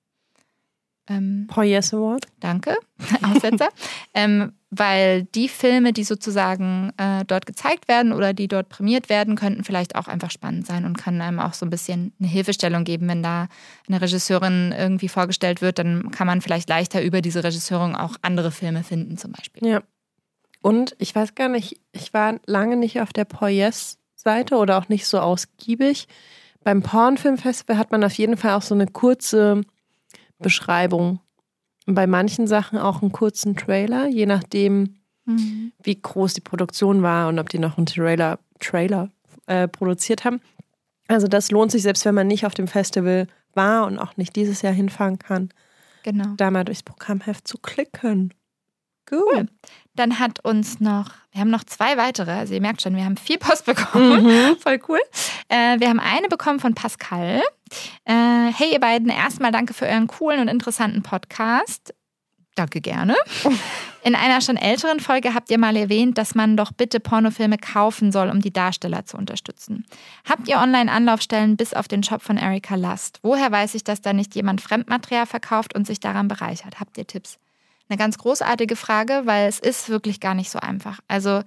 ähm, Paul Yes Award. Danke, Aussetzer. ähm, weil die Filme, die sozusagen äh, dort gezeigt werden oder die dort prämiert werden, könnten vielleicht auch einfach spannend sein und kann einem auch so ein bisschen eine Hilfestellung geben, wenn da eine Regisseurin irgendwie vorgestellt wird, dann kann man vielleicht leichter über diese Regisseurin auch andere Filme finden zum Beispiel. Ja. Und ich weiß gar nicht, ich war lange nicht auf der Poyes-Seite oder auch nicht so ausgiebig. Beim Pornfilmfestival hat man auf jeden Fall auch so eine kurze Beschreibung. Und bei manchen Sachen auch einen kurzen Trailer, je nachdem, mhm. wie groß die Produktion war und ob die noch einen Trailer, Trailer äh, produziert haben. Also das lohnt sich, selbst wenn man nicht auf dem Festival war und auch nicht dieses Jahr hinfahren kann, genau. da mal durchs Programmheft zu klicken. Gut. Cool. Dann hat uns noch, wir haben noch zwei weitere, also ihr merkt schon, wir haben viel Post bekommen. Mhm. Voll cool. Äh, wir haben eine bekommen von Pascal. Äh, hey ihr beiden, erstmal danke für euren coolen und interessanten Podcast. Danke gerne. In einer schon älteren Folge habt ihr mal erwähnt, dass man doch bitte Pornofilme kaufen soll, um die Darsteller zu unterstützen. Habt ihr Online-Anlaufstellen bis auf den Shop von Erika Lust? Woher weiß ich, dass da nicht jemand Fremdmaterial verkauft und sich daran bereichert? Habt ihr Tipps? Eine ganz großartige Frage, weil es ist wirklich gar nicht so einfach. Also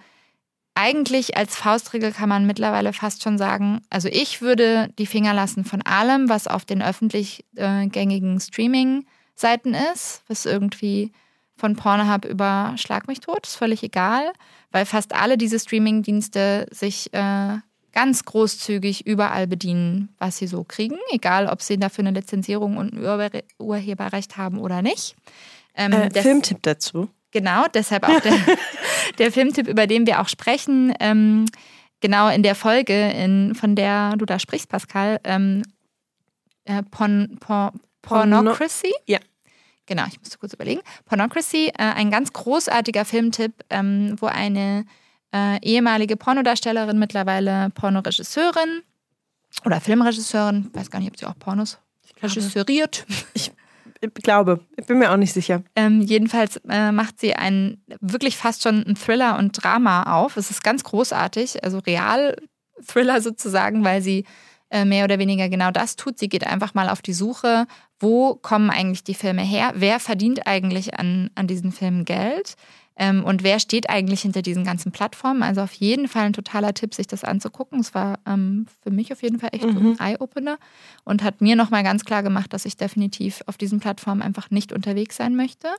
eigentlich als Faustregel kann man mittlerweile fast schon sagen, also ich würde die Finger lassen von allem, was auf den öffentlich äh, gängigen Streaming-Seiten ist, was irgendwie von Pornhub über Schlag mich tot, ist völlig egal, weil fast alle diese Streaming-Dienste sich äh, ganz großzügig überall bedienen, was sie so kriegen, egal ob sie dafür eine Lizenzierung und ein Urheberrecht haben oder nicht. Ähm, äh, Filmtipp dazu. Genau, deshalb auch der, der Filmtipp, über den wir auch sprechen. Ähm, genau in der Folge, in, von der du da sprichst, Pascal. Ähm, äh, Porn, Porn, Pornocracy? Ja. Genau, ich musste kurz überlegen. Pornocracy, äh, ein ganz großartiger Filmtipp, ähm, wo eine äh, ehemalige Pornodarstellerin, mittlerweile Pornoregisseurin oder Filmregisseurin, weiß gar nicht, ob sie auch Pornos regisseuriert. Ich glaube, ich bin mir auch nicht sicher. Ähm, jedenfalls äh, macht sie einen wirklich fast schon einen Thriller und Drama auf. Es ist ganz großartig, also Real-Thriller sozusagen, weil sie äh, mehr oder weniger genau das tut. Sie geht einfach mal auf die Suche, wo kommen eigentlich die Filme her? Wer verdient eigentlich an, an diesen Filmen Geld? Ähm, und wer steht eigentlich hinter diesen ganzen Plattformen? Also auf jeden Fall ein totaler Tipp, sich das anzugucken. Es war ähm, für mich auf jeden Fall echt mhm. ein Eye-Opener und hat mir nochmal ganz klar gemacht, dass ich definitiv auf diesen Plattformen einfach nicht unterwegs sein möchte.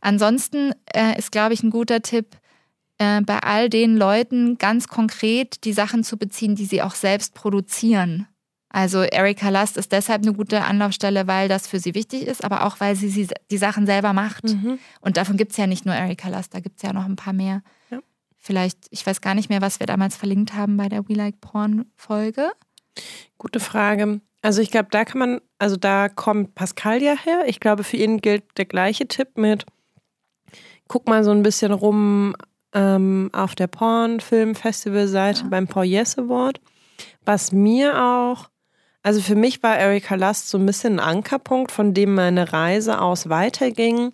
Ansonsten äh, ist, glaube ich, ein guter Tipp, äh, bei all den Leuten ganz konkret die Sachen zu beziehen, die sie auch selbst produzieren. Also Erika Last ist deshalb eine gute Anlaufstelle, weil das für sie wichtig ist, aber auch weil sie, sie die Sachen selber macht. Mhm. Und davon gibt es ja nicht nur Erika Last, da gibt es ja noch ein paar mehr. Ja. Vielleicht, ich weiß gar nicht mehr, was wir damals verlinkt haben bei der We Like Porn Folge. Gute Frage. Also ich glaube, da kann man, also da kommt Pascal ja her. Ich glaube, für ihn gilt der gleiche Tipp mit, guck mal so ein bisschen rum ähm, auf der Porn-Film-Festival-Seite ja. beim Paul Yes Award. Was mir auch also für mich war Erika Last so ein bisschen ein Ankerpunkt, von dem meine Reise aus weiterging,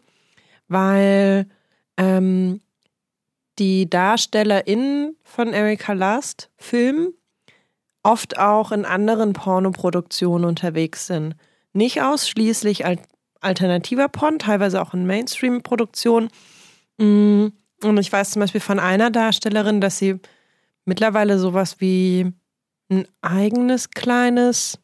weil ähm, die DarstellerInnen von Erika Last Filmen oft auch in anderen Pornoproduktionen unterwegs sind. Nicht ausschließlich als alternativer Porn, teilweise auch in Mainstream-Produktionen. Mm, und ich weiß zum Beispiel von einer Darstellerin, dass sie mittlerweile sowas wie ein eigenes kleines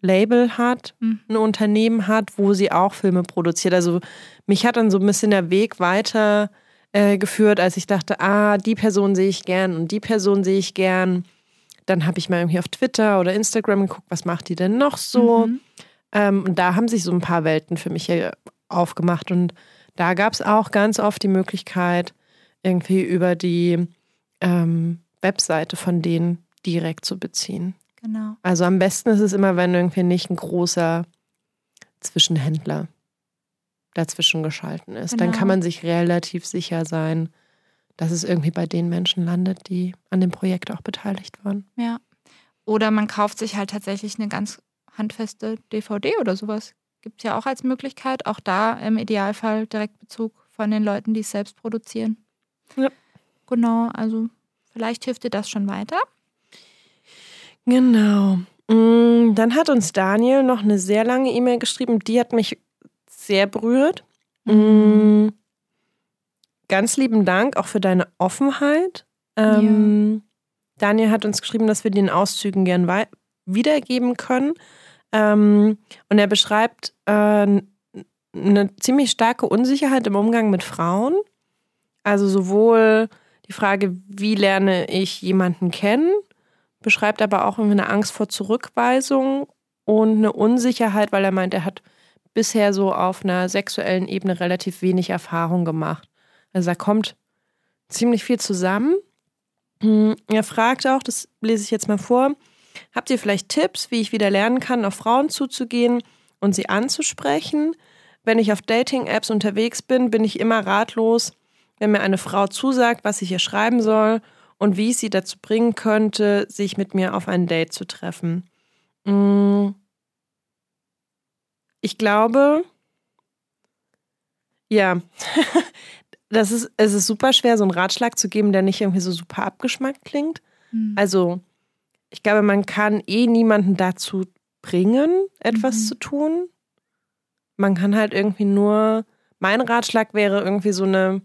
Label hat, mhm. ein Unternehmen hat, wo sie auch Filme produziert. Also mich hat dann so ein bisschen der Weg weiter äh, geführt, als ich dachte, ah, die Person sehe ich gern und die Person sehe ich gern. Dann habe ich mal irgendwie auf Twitter oder Instagram geguckt, was macht die denn noch so? Mhm. Ähm, und da haben sich so ein paar Welten für mich aufgemacht. Und da gab es auch ganz oft die Möglichkeit, irgendwie über die ähm, Webseite von denen direkt zu beziehen. Genau. Also am besten ist es immer, wenn irgendwie nicht ein großer Zwischenhändler dazwischen geschalten ist. Genau. Dann kann man sich relativ sicher sein, dass es irgendwie bei den Menschen landet, die an dem Projekt auch beteiligt waren. Ja. Oder man kauft sich halt tatsächlich eine ganz handfeste DVD oder sowas. Gibt es ja auch als Möglichkeit. Auch da im Idealfall Direktbezug von den Leuten, die es selbst produzieren. Ja. Genau, also vielleicht hilft dir das schon weiter. Genau. Mm, dann hat uns Daniel noch eine sehr lange E-Mail geschrieben, die hat mich sehr berührt. Mhm. Mm, ganz lieben Dank auch für deine Offenheit. Ähm, ja. Daniel hat uns geschrieben, dass wir den Auszügen gern wiedergeben können. Ähm, und er beschreibt äh, eine ziemlich starke Unsicherheit im Umgang mit Frauen. Also sowohl die Frage, wie lerne ich jemanden kennen, beschreibt aber auch irgendwie eine Angst vor Zurückweisung und eine Unsicherheit, weil er meint, er hat bisher so auf einer sexuellen Ebene relativ wenig Erfahrung gemacht. Also da kommt ziemlich viel zusammen. Hm, er fragt auch, das lese ich jetzt mal vor, habt ihr vielleicht Tipps, wie ich wieder lernen kann, auf Frauen zuzugehen und sie anzusprechen? Wenn ich auf Dating-Apps unterwegs bin, bin ich immer ratlos, wenn mir eine Frau zusagt, was ich ihr schreiben soll und wie ich sie dazu bringen könnte, sich mit mir auf ein Date zu treffen. Hm, ich glaube, ja, das ist, es ist super schwer, so einen Ratschlag zu geben, der nicht irgendwie so super abgeschmackt klingt. Mhm. Also, ich glaube, man kann eh niemanden dazu bringen, etwas mhm. zu tun. Man kann halt irgendwie nur, mein Ratschlag wäre irgendwie so eine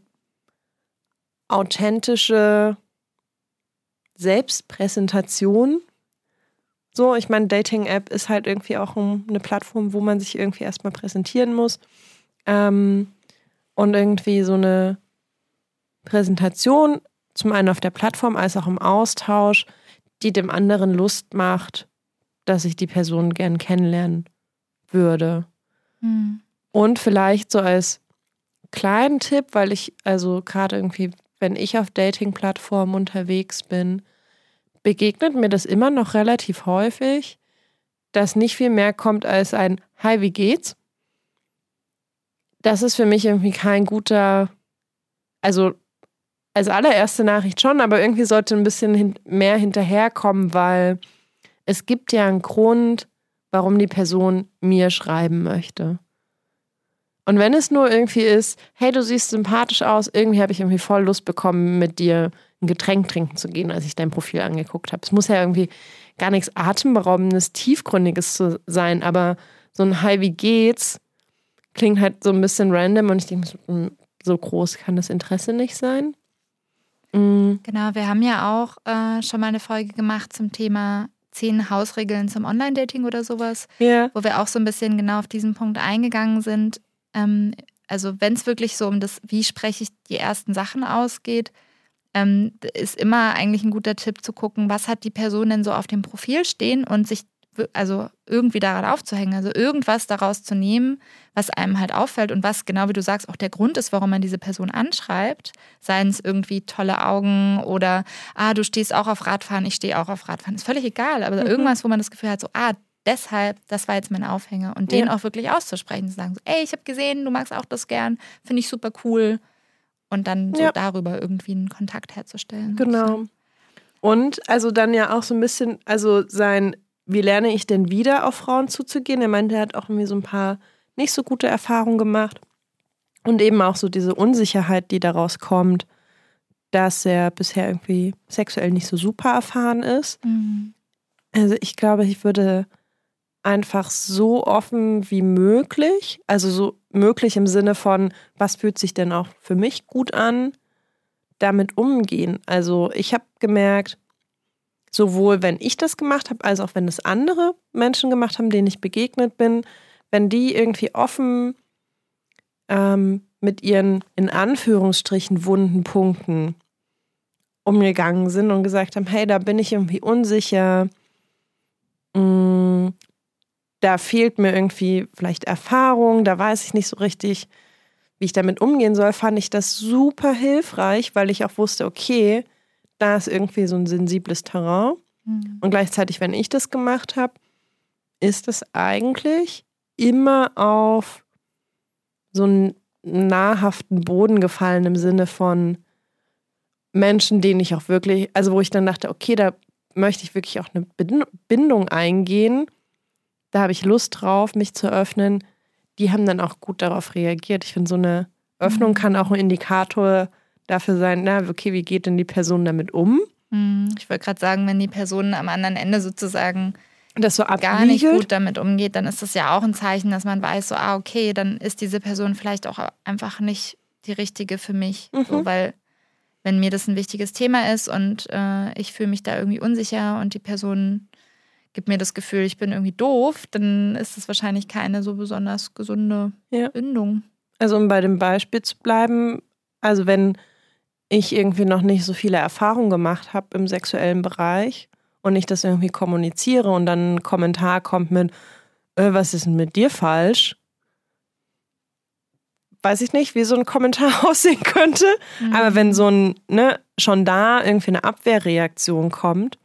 authentische Selbstpräsentation so, ich meine, Dating-App ist halt irgendwie auch eine Plattform, wo man sich irgendwie erstmal präsentieren muss. Ähm, und irgendwie so eine Präsentation, zum einen auf der Plattform als auch im Austausch, die dem anderen Lust macht, dass ich die Person gern kennenlernen würde. Mhm. Und vielleicht so als kleinen Tipp, weil ich, also gerade irgendwie, wenn ich auf Dating-Plattformen unterwegs bin, begegnet mir das immer noch relativ häufig, dass nicht viel mehr kommt als ein Hi, wie geht's? Das ist für mich irgendwie kein guter, also als allererste Nachricht schon, aber irgendwie sollte ein bisschen mehr hinterherkommen, weil es gibt ja einen Grund, warum die Person mir schreiben möchte. Und wenn es nur irgendwie ist, hey, du siehst sympathisch aus, irgendwie habe ich irgendwie voll Lust bekommen, mit dir ein Getränk trinken zu gehen, als ich dein Profil angeguckt habe. Es muss ja irgendwie gar nichts Atemberaubendes, Tiefgründiges zu sein, aber so ein Hi, wie geht's? klingt halt so ein bisschen random und ich denke, hm, so groß kann das Interesse nicht sein. Mhm. Genau, wir haben ja auch äh, schon mal eine Folge gemacht zum Thema zehn Hausregeln zum Online-Dating oder sowas, ja. wo wir auch so ein bisschen genau auf diesen Punkt eingegangen sind. Ähm, also wenn es wirklich so um das, wie spreche ich die ersten Sachen ausgeht, ähm, ist immer eigentlich ein guter Tipp zu gucken, was hat die Person denn so auf dem Profil stehen und sich also irgendwie daran aufzuhängen, also irgendwas daraus zu nehmen, was einem halt auffällt und was genau wie du sagst auch der Grund ist, warum man diese Person anschreibt, seien es irgendwie tolle Augen oder ah, du stehst auch auf Radfahren, ich stehe auch auf Radfahren, ist völlig egal, aber mhm. irgendwas, wo man das Gefühl hat, so ah, deshalb, das war jetzt mein Aufhänger und den ja. auch wirklich auszusprechen, zu sagen, so, ey, ich habe gesehen, du magst auch das gern, finde ich super cool und dann so ja. darüber irgendwie einen Kontakt herzustellen. Genau. Und also dann ja auch so ein bisschen, also sein, wie lerne ich denn wieder auf Frauen zuzugehen? Er meinte, er hat auch irgendwie so ein paar nicht so gute Erfahrungen gemacht. Und eben auch so diese Unsicherheit, die daraus kommt, dass er bisher irgendwie sexuell nicht so super erfahren ist. Mhm. Also ich glaube, ich würde einfach so offen wie möglich, also so möglich im Sinne von, was fühlt sich denn auch für mich gut an, damit umgehen. Also ich habe gemerkt, sowohl wenn ich das gemacht habe, als auch wenn es andere Menschen gemacht haben, denen ich begegnet bin, wenn die irgendwie offen ähm, mit ihren in Anführungsstrichen wunden Punkten umgegangen sind und gesagt haben, hey, da bin ich irgendwie unsicher, mm, da fehlt mir irgendwie vielleicht Erfahrung, da weiß ich nicht so richtig, wie ich damit umgehen soll, fand ich das super hilfreich, weil ich auch wusste, okay, da ist irgendwie so ein sensibles Terrain. Mhm. Und gleichzeitig, wenn ich das gemacht habe, ist es eigentlich immer auf so einen nahrhaften Boden gefallen im Sinne von Menschen, denen ich auch wirklich, also wo ich dann dachte, okay, da möchte ich wirklich auch eine Bindung eingehen. Da habe ich Lust drauf, mich zu öffnen. Die haben dann auch gut darauf reagiert. Ich finde, so eine Öffnung mhm. kann auch ein Indikator dafür sein, na, okay, wie geht denn die Person damit um? Mhm. Ich wollte gerade sagen, wenn die Person am anderen Ende sozusagen das so gar nicht gut damit umgeht, dann ist das ja auch ein Zeichen, dass man weiß, so, ah, okay, dann ist diese Person vielleicht auch einfach nicht die richtige für mich. Mhm. So, weil wenn mir das ein wichtiges Thema ist und äh, ich fühle mich da irgendwie unsicher und die Person gibt mir das Gefühl, ich bin irgendwie doof, dann ist das wahrscheinlich keine so besonders gesunde ja. Bindung. Also um bei dem Beispiel zu bleiben, also wenn ich irgendwie noch nicht so viele Erfahrungen gemacht habe im sexuellen Bereich und ich das irgendwie kommuniziere und dann ein Kommentar kommt mit, äh, was ist denn mit dir falsch? Weiß ich nicht, wie so ein Kommentar aussehen könnte. Mhm. Aber wenn so ein, ne, schon da irgendwie eine Abwehrreaktion kommt,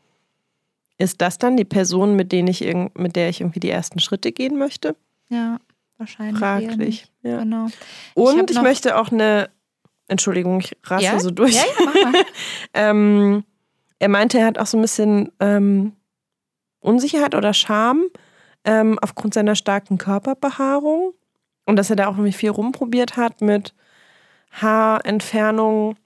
ist das dann die Person, mit, denen ich mit der ich irgendwie die ersten Schritte gehen möchte? Ja, wahrscheinlich. Fraglich. Ja. Genau. Und ich, ich möchte auch eine, Entschuldigung, ich raste ja? so durch. Ja, ja, mach mal. ähm, er meinte, er hat auch so ein bisschen ähm, Unsicherheit oder Scham ähm, aufgrund seiner starken Körperbehaarung und dass er da auch irgendwie viel rumprobiert hat mit Haarentfernung.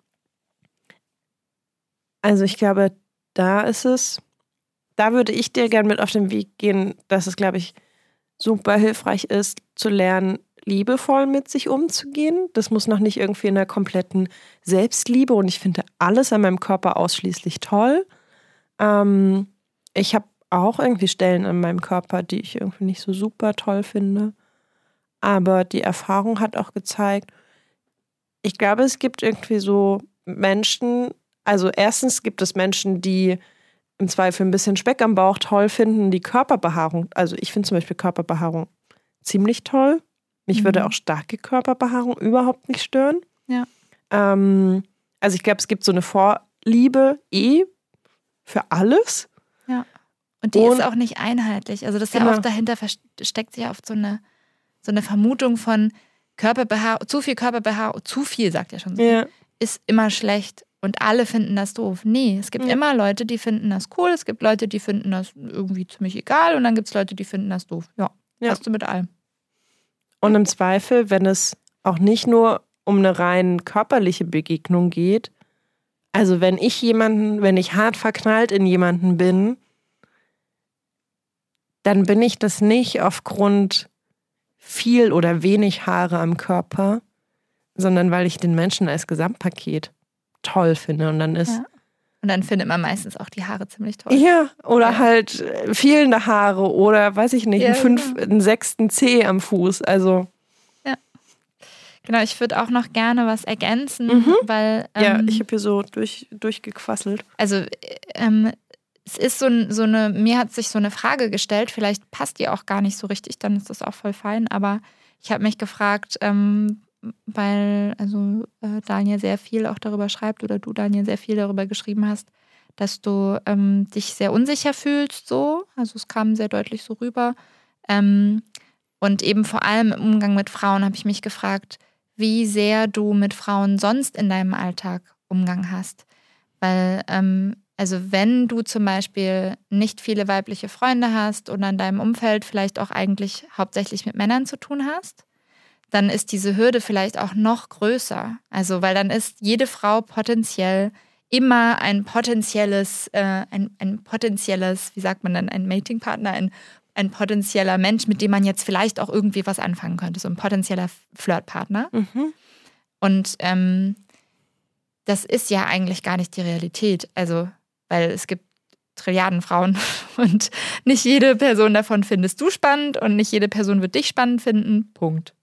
Also ich glaube, da ist es, da würde ich dir gerne mit auf den Weg gehen, dass es, glaube ich, super hilfreich ist, zu lernen, liebevoll mit sich umzugehen. Das muss noch nicht irgendwie in einer kompletten Selbstliebe und ich finde alles an meinem Körper ausschließlich toll. Ähm, ich habe auch irgendwie Stellen an meinem Körper, die ich irgendwie nicht so super toll finde. Aber die Erfahrung hat auch gezeigt, ich glaube, es gibt irgendwie so Menschen, also erstens gibt es Menschen, die im Zweifel ein bisschen Speck am Bauch toll finden, die Körperbehaarung, also ich finde zum Beispiel Körperbehaarung ziemlich toll. Mich mhm. würde auch starke Körperbehaarung überhaupt nicht stören. Ja. Ähm, also ich glaube, es gibt so eine Vorliebe eh für alles. Ja. Und die Und, ist auch nicht einheitlich. Also das ist genau. ja oft dahinter versteckt sich ja oft so eine, so eine Vermutung von Körperbehaarung, zu viel Körperbehaarung, zu viel, sagt ja schon so, ja. ist immer schlecht und alle finden das doof. Nee, es gibt ja. immer Leute, die finden das cool, es gibt Leute, die finden das irgendwie ziemlich egal und dann gibt es Leute, die finden das doof. Ja, ja. hast du mit allem. Und im Zweifel, wenn es auch nicht nur um eine rein körperliche Begegnung geht, also wenn ich jemanden, wenn ich hart verknallt in jemanden bin, dann bin ich das nicht aufgrund viel oder wenig Haare am Körper, sondern weil ich den Menschen als Gesamtpaket toll finde. Und dann ist ja. Und dann findet man meistens auch die Haare ziemlich toll. Ja, oder ja. halt äh, fehlende Haare oder weiß ich nicht, ja, einen, fünf, genau. einen sechsten Zeh am Fuß. Also. Ja. Genau, ich würde auch noch gerne was ergänzen, mhm. weil. Ähm, ja, ich habe hier so durch, durchgequasselt. Also, ähm, es ist so, so eine, mir hat sich so eine Frage gestellt, vielleicht passt die auch gar nicht so richtig, dann ist das auch voll fein, aber ich habe mich gefragt, ähm, weil also äh, Daniel sehr viel auch darüber schreibt oder du Daniel sehr viel darüber geschrieben hast, dass du ähm, dich sehr unsicher fühlst, so. Also es kam sehr deutlich so rüber. Ähm, und eben vor allem im Umgang mit Frauen habe ich mich gefragt, wie sehr du mit Frauen sonst in deinem Alltag Umgang hast. Weil, ähm, also wenn du zum Beispiel nicht viele weibliche Freunde hast oder in deinem Umfeld vielleicht auch eigentlich hauptsächlich mit Männern zu tun hast, dann ist diese Hürde vielleicht auch noch größer. Also, weil dann ist jede Frau potenziell immer ein potenzielles, äh, ein, ein potenzielles, wie sagt man dann, ein Matingpartner, ein, ein potenzieller Mensch, mit dem man jetzt vielleicht auch irgendwie was anfangen könnte, so ein potenzieller Flirtpartner. Mhm. Und ähm, das ist ja eigentlich gar nicht die Realität. Also, weil es gibt Trilliarden Frauen und nicht jede Person davon findest du spannend und nicht jede Person wird dich spannend finden. Punkt.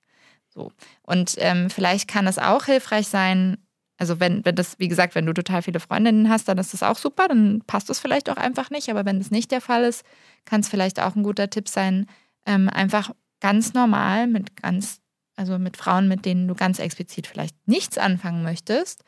So. Und ähm, vielleicht kann es auch hilfreich sein, also wenn, wenn das, wie gesagt, wenn du total viele Freundinnen hast, dann ist das auch super, dann passt das vielleicht auch einfach nicht. Aber wenn das nicht der Fall ist, kann es vielleicht auch ein guter Tipp sein, ähm, einfach ganz normal mit ganz, also mit Frauen, mit denen du ganz explizit vielleicht nichts anfangen möchtest,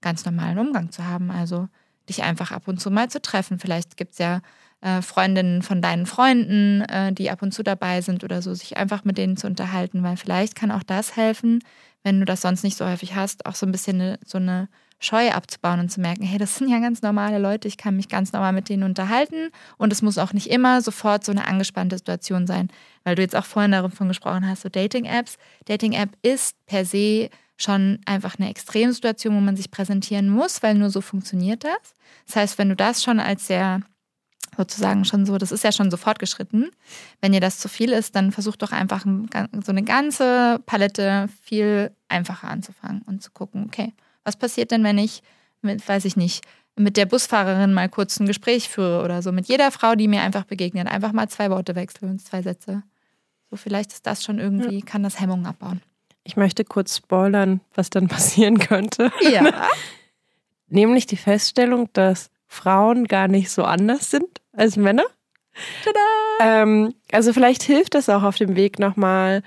ganz normalen Umgang zu haben. Also dich einfach ab und zu mal zu treffen. Vielleicht gibt es ja äh, Freundinnen von deinen Freunden, äh, die ab und zu dabei sind oder so, sich einfach mit denen zu unterhalten, weil vielleicht kann auch das helfen, wenn du das sonst nicht so häufig hast, auch so ein bisschen eine, so eine Scheu abzubauen und zu merken, hey, das sind ja ganz normale Leute, ich kann mich ganz normal mit denen unterhalten und es muss auch nicht immer sofort so eine angespannte Situation sein, weil du jetzt auch vorhin davon gesprochen hast, so Dating-Apps. Dating-App ist per se schon einfach eine Extremsituation, wo man sich präsentieren muss, weil nur so funktioniert das. Das heißt, wenn du das schon als sehr sozusagen schon so, das ist ja schon so fortgeschritten. Wenn dir das zu viel ist, dann versuch doch einfach so eine ganze Palette viel einfacher anzufangen und zu gucken, okay, was passiert denn, wenn ich mit, weiß ich nicht, mit der Busfahrerin mal kurz ein Gespräch führe oder so, mit jeder Frau, die mir einfach begegnet, einfach mal zwei Worte wechseln, zwei Sätze. So vielleicht ist das schon irgendwie, kann das Hemmungen abbauen. Ich möchte kurz spoilern, was dann passieren könnte. Ja. Nämlich die Feststellung, dass Frauen gar nicht so anders sind als Männer. Tada! Ähm, also vielleicht hilft das auch auf dem Weg nochmal.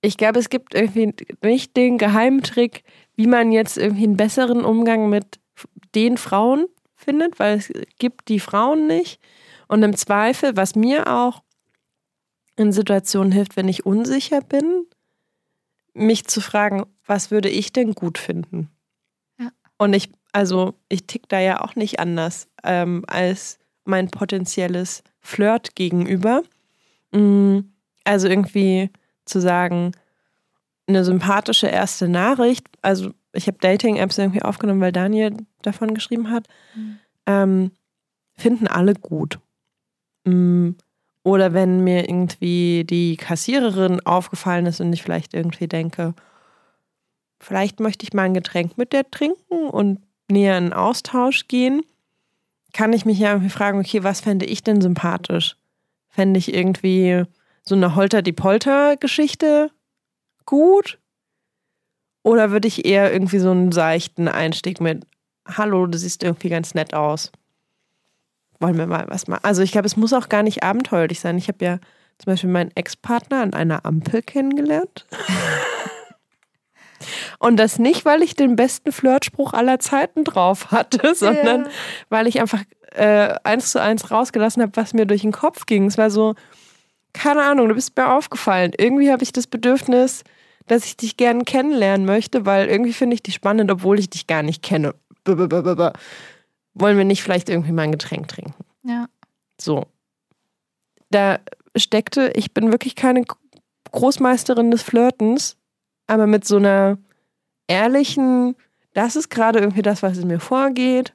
Ich glaube, es gibt irgendwie nicht den Geheimtrick, wie man jetzt irgendwie einen besseren Umgang mit den Frauen findet, weil es gibt die Frauen nicht. Und im Zweifel, was mir auch in Situationen hilft, wenn ich unsicher bin, mich zu fragen, was würde ich denn gut finden? Ja. Und ich, also ich tick da ja auch nicht anders ähm, als mein potenzielles Flirt gegenüber. Mm, also irgendwie zu sagen, eine sympathische erste Nachricht, also ich habe Dating-Apps irgendwie aufgenommen, weil Daniel davon geschrieben hat, mhm. ähm, finden alle gut. Mm, oder wenn mir irgendwie die Kassiererin aufgefallen ist und ich vielleicht irgendwie denke, vielleicht möchte ich mal ein Getränk mit der trinken und näher in Austausch gehen, kann ich mich ja irgendwie fragen, okay, was fände ich denn sympathisch? Fände ich irgendwie so eine Holter-die-Polter-Geschichte gut? Oder würde ich eher irgendwie so einen seichten Einstieg mit, hallo, du siehst irgendwie ganz nett aus? Wollen wir mal was machen? Also ich glaube, es muss auch gar nicht abenteuerlich sein. Ich habe ja zum Beispiel meinen Ex-Partner an einer Ampel kennengelernt. Und das nicht, weil ich den besten Flirtspruch aller Zeiten drauf hatte, sondern ja. weil ich einfach äh, eins zu eins rausgelassen habe, was mir durch den Kopf ging. Es war so, keine Ahnung, du bist mir aufgefallen. Irgendwie habe ich das Bedürfnis, dass ich dich gerne kennenlernen möchte, weil irgendwie finde ich dich spannend, obwohl ich dich gar nicht kenne. Wollen wir nicht vielleicht irgendwie mal ein Getränk trinken? Ja. So. Da steckte, ich bin wirklich keine Großmeisterin des Flirtens, aber mit so einer ehrlichen, das ist gerade irgendwie das, was in mir vorgeht.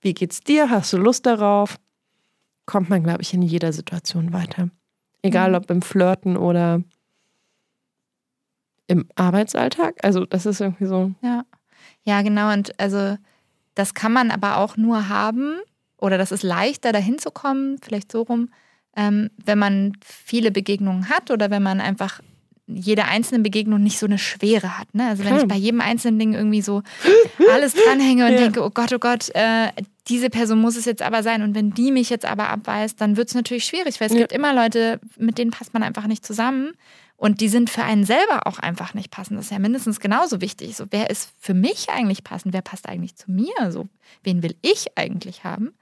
Wie geht's dir? Hast du Lust darauf? Kommt man, glaube ich, in jeder Situation weiter. Egal mhm. ob im Flirten oder im Arbeitsalltag. Also, das ist irgendwie so. Ja. Ja, genau. Und also, das kann man aber auch nur haben, oder das ist leichter, dahin zu kommen, vielleicht so rum, ähm, wenn man viele Begegnungen hat oder wenn man einfach jede einzelne Begegnung nicht so eine Schwere hat. Ne? Also wenn ich bei jedem einzelnen Ding irgendwie so alles dranhänge und ja. denke, oh Gott, oh Gott, äh, diese Person muss es jetzt aber sein und wenn die mich jetzt aber abweist, dann wird es natürlich schwierig, weil es ja. gibt immer Leute, mit denen passt man einfach nicht zusammen und die sind für einen selber auch einfach nicht passend. Das ist ja mindestens genauso wichtig. So, wer ist für mich eigentlich passend? Wer passt eigentlich zu mir? So, wen will ich eigentlich haben?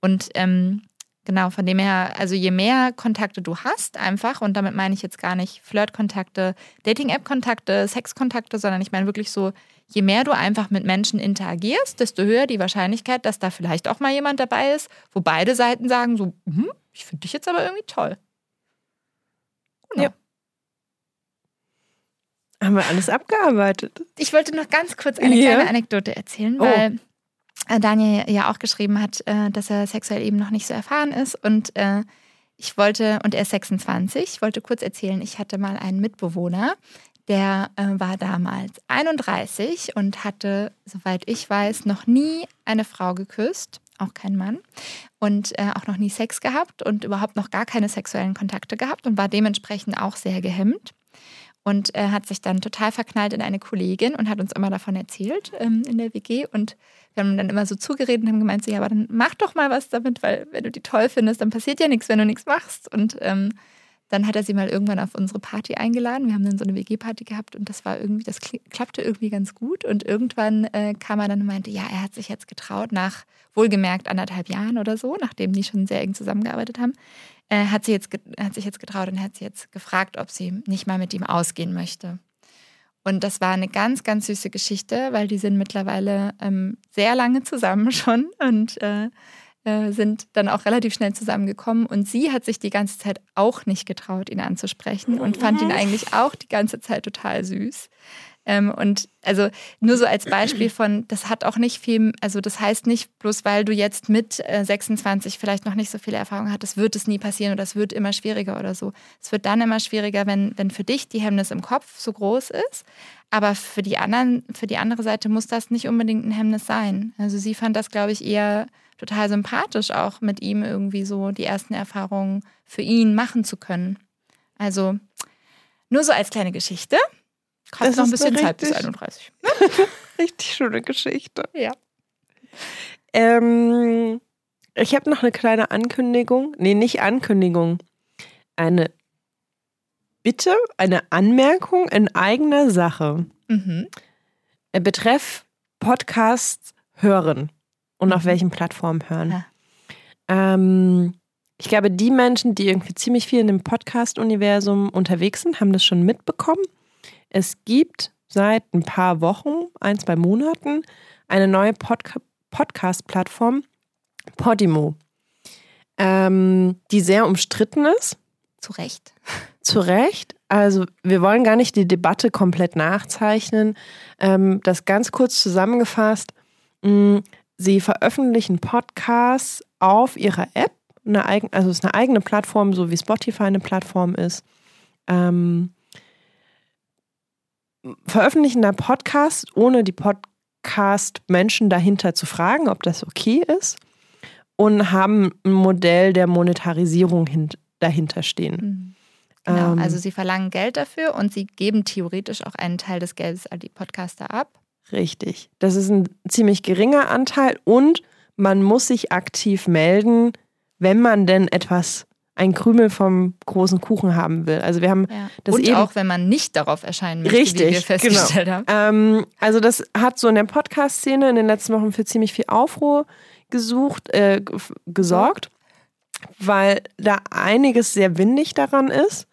Und ähm, Genau, von dem her, also je mehr Kontakte du hast, einfach, und damit meine ich jetzt gar nicht Flirt-Kontakte, Dating-App-Kontakte, Sex-Kontakte, sondern ich meine wirklich so, je mehr du einfach mit Menschen interagierst, desto höher die Wahrscheinlichkeit, dass da vielleicht auch mal jemand dabei ist, wo beide Seiten sagen, so, hm, ich finde dich jetzt aber irgendwie toll. Genau. Ja. Haben wir alles abgearbeitet? Ich wollte noch ganz kurz eine ja. kleine Anekdote erzählen, weil oh. Äh, Daniel ja auch geschrieben hat, äh, dass er sexuell eben noch nicht so erfahren ist. Und äh, ich wollte, und er ist 26, ich wollte kurz erzählen, ich hatte mal einen Mitbewohner, der war damals 31 und hatte, soweit ich weiß, noch nie eine Frau geküsst, auch kein Mann, und auch noch nie Sex gehabt und überhaupt noch gar keine sexuellen Kontakte gehabt und war dementsprechend auch sehr gehemmt. Und äh, hat sich dann total verknallt in eine Kollegin und hat uns immer davon erzählt ähm, in der WG. Und wir haben dann immer so zugeredet und haben gemeint, so, ja, aber dann mach doch mal was damit, weil wenn du die toll findest, dann passiert ja nichts, wenn du nichts machst. Und ähm, dann hat er sie mal irgendwann auf unsere Party eingeladen. Wir haben dann so eine WG-Party gehabt und das war irgendwie, das klappte irgendwie ganz gut. Und irgendwann äh, kam er dann und meinte, ja, er hat sich jetzt getraut, nach wohlgemerkt anderthalb Jahren oder so, nachdem die schon sehr eng zusammengearbeitet haben, äh, hat, sie jetzt, hat sich jetzt getraut und hat sie jetzt gefragt, ob sie nicht mal mit ihm ausgehen möchte. Und das war eine ganz, ganz süße Geschichte, weil die sind mittlerweile ähm, sehr lange zusammen schon und äh, äh, sind dann auch relativ schnell zusammengekommen. Und sie hat sich die ganze Zeit auch nicht getraut, ihn anzusprechen und fand ihn eigentlich auch die ganze Zeit total süß. Ähm, und also nur so als Beispiel von, das hat auch nicht viel, also das heißt nicht, bloß weil du jetzt mit äh, 26 vielleicht noch nicht so viele Erfahrungen hattest, wird es nie passieren oder es wird immer schwieriger oder so. Es wird dann immer schwieriger, wenn, wenn für dich die Hemmnis im Kopf so groß ist. Aber für die anderen, für die andere Seite muss das nicht unbedingt ein Hemmnis sein. Also sie fand das, glaube ich, eher total sympathisch, auch mit ihm irgendwie so die ersten Erfahrungen für ihn machen zu können. Also nur so als kleine Geschichte. Hast noch ein bisschen Zeit bis 31. richtig schöne Geschichte. Ja. Ähm, ich habe noch eine kleine Ankündigung. Nee, nicht Ankündigung. Eine Bitte, eine Anmerkung in eigener Sache. Mhm. Betreff Podcast hören und mhm. auf welchen Plattformen hören. Ja. Ähm, ich glaube, die Menschen, die irgendwie ziemlich viel in dem Podcast-Universum unterwegs sind, haben das schon mitbekommen. Es gibt seit ein paar Wochen, ein, zwei Monaten, eine neue Pod Podcast-Plattform, Podimo, ähm, die sehr umstritten ist. Zu Recht. Zu Recht. Also wir wollen gar nicht die Debatte komplett nachzeichnen. Ähm, das ganz kurz zusammengefasst. Mh, mm, sie veröffentlichen Podcasts auf ihrer App. Eine eigen, also es ist eine eigene Plattform, so wie Spotify eine Plattform ist. Ähm, veröffentlichen da Podcast, ohne die Podcast-Menschen dahinter zu fragen, ob das okay ist. Und haben ein Modell der Monetarisierung dahinter stehen. Mhm. Genau, ähm, also sie verlangen Geld dafür und sie geben theoretisch auch einen Teil des Geldes an die Podcaster ab. Richtig. Das ist ein ziemlich geringer Anteil und man muss sich aktiv melden, wenn man denn etwas ein Krümel vom großen Kuchen haben will. Also wir haben ja. das und eben auch wenn man nicht darauf erscheinen möchte, richtig, wie wir festgestellt genau. haben. Ähm, also das hat so in der Podcast-Szene in den letzten Wochen für ziemlich viel Aufruhr gesucht, äh, gesorgt, weil da einiges sehr windig daran ist.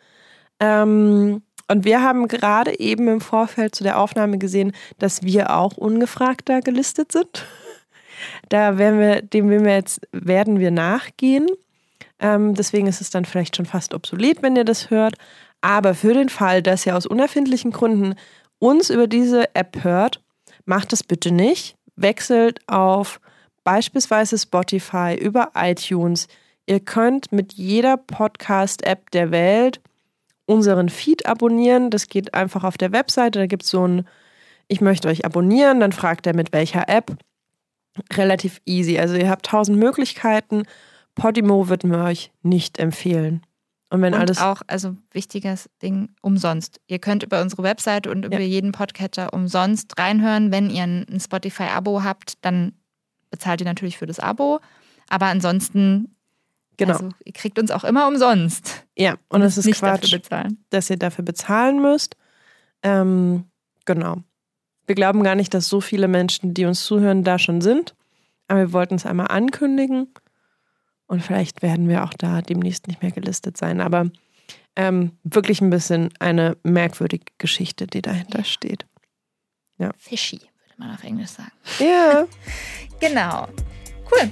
Ähm, und wir haben gerade eben im Vorfeld zu der Aufnahme gesehen, dass wir auch ungefragt da gelistet sind. Da werden wir, dem werden wir jetzt, werden wir nachgehen. Ähm, deswegen ist es dann vielleicht schon fast obsolet, wenn ihr das hört. Aber für den Fall, dass ihr aus unerfindlichen Gründen uns über diese App hört, macht es bitte nicht. Wechselt auf beispielsweise Spotify über iTunes. Ihr könnt mit jeder Podcast-App der Welt unseren Feed abonnieren. Das geht einfach auf der Webseite. Da gibt es so ein, ich möchte euch abonnieren. Dann fragt er mit welcher App. Relativ easy. Also ihr habt tausend Möglichkeiten. Podimo würden wir euch nicht empfehlen. Und wenn und alles. auch, also wichtiges Ding, umsonst. Ihr könnt über unsere Webseite und über ja. jeden Podcatcher umsonst reinhören. Wenn ihr ein Spotify-Abo habt, dann bezahlt ihr natürlich für das Abo. Aber ansonsten, genau. Also, ihr kriegt uns auch immer umsonst. Ja, und es ist nicht Quatsch, dass ihr dafür bezahlen müsst. Ähm, genau. Wir glauben gar nicht, dass so viele Menschen, die uns zuhören, da schon sind. Aber wir wollten es einmal ankündigen. Und vielleicht werden wir auch da demnächst nicht mehr gelistet sein. Aber ähm, wirklich ein bisschen eine merkwürdige Geschichte, die dahinter ja. steht. Ja. Fishy, würde man auf Englisch sagen. Ja. genau. Cool.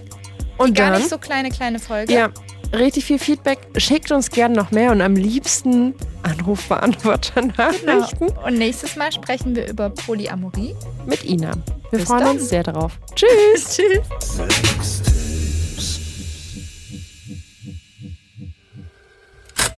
Und die gar nicht so kleine, kleine Folge. Ja, richtig viel Feedback. Schickt uns gerne noch mehr und am liebsten Anrufbeantworter-Nachrichten. Genau. Und nächstes Mal sprechen wir über Polyamorie. Mit Ina. Wir Bis freuen dann. uns sehr darauf. Tschüss. Tschüss.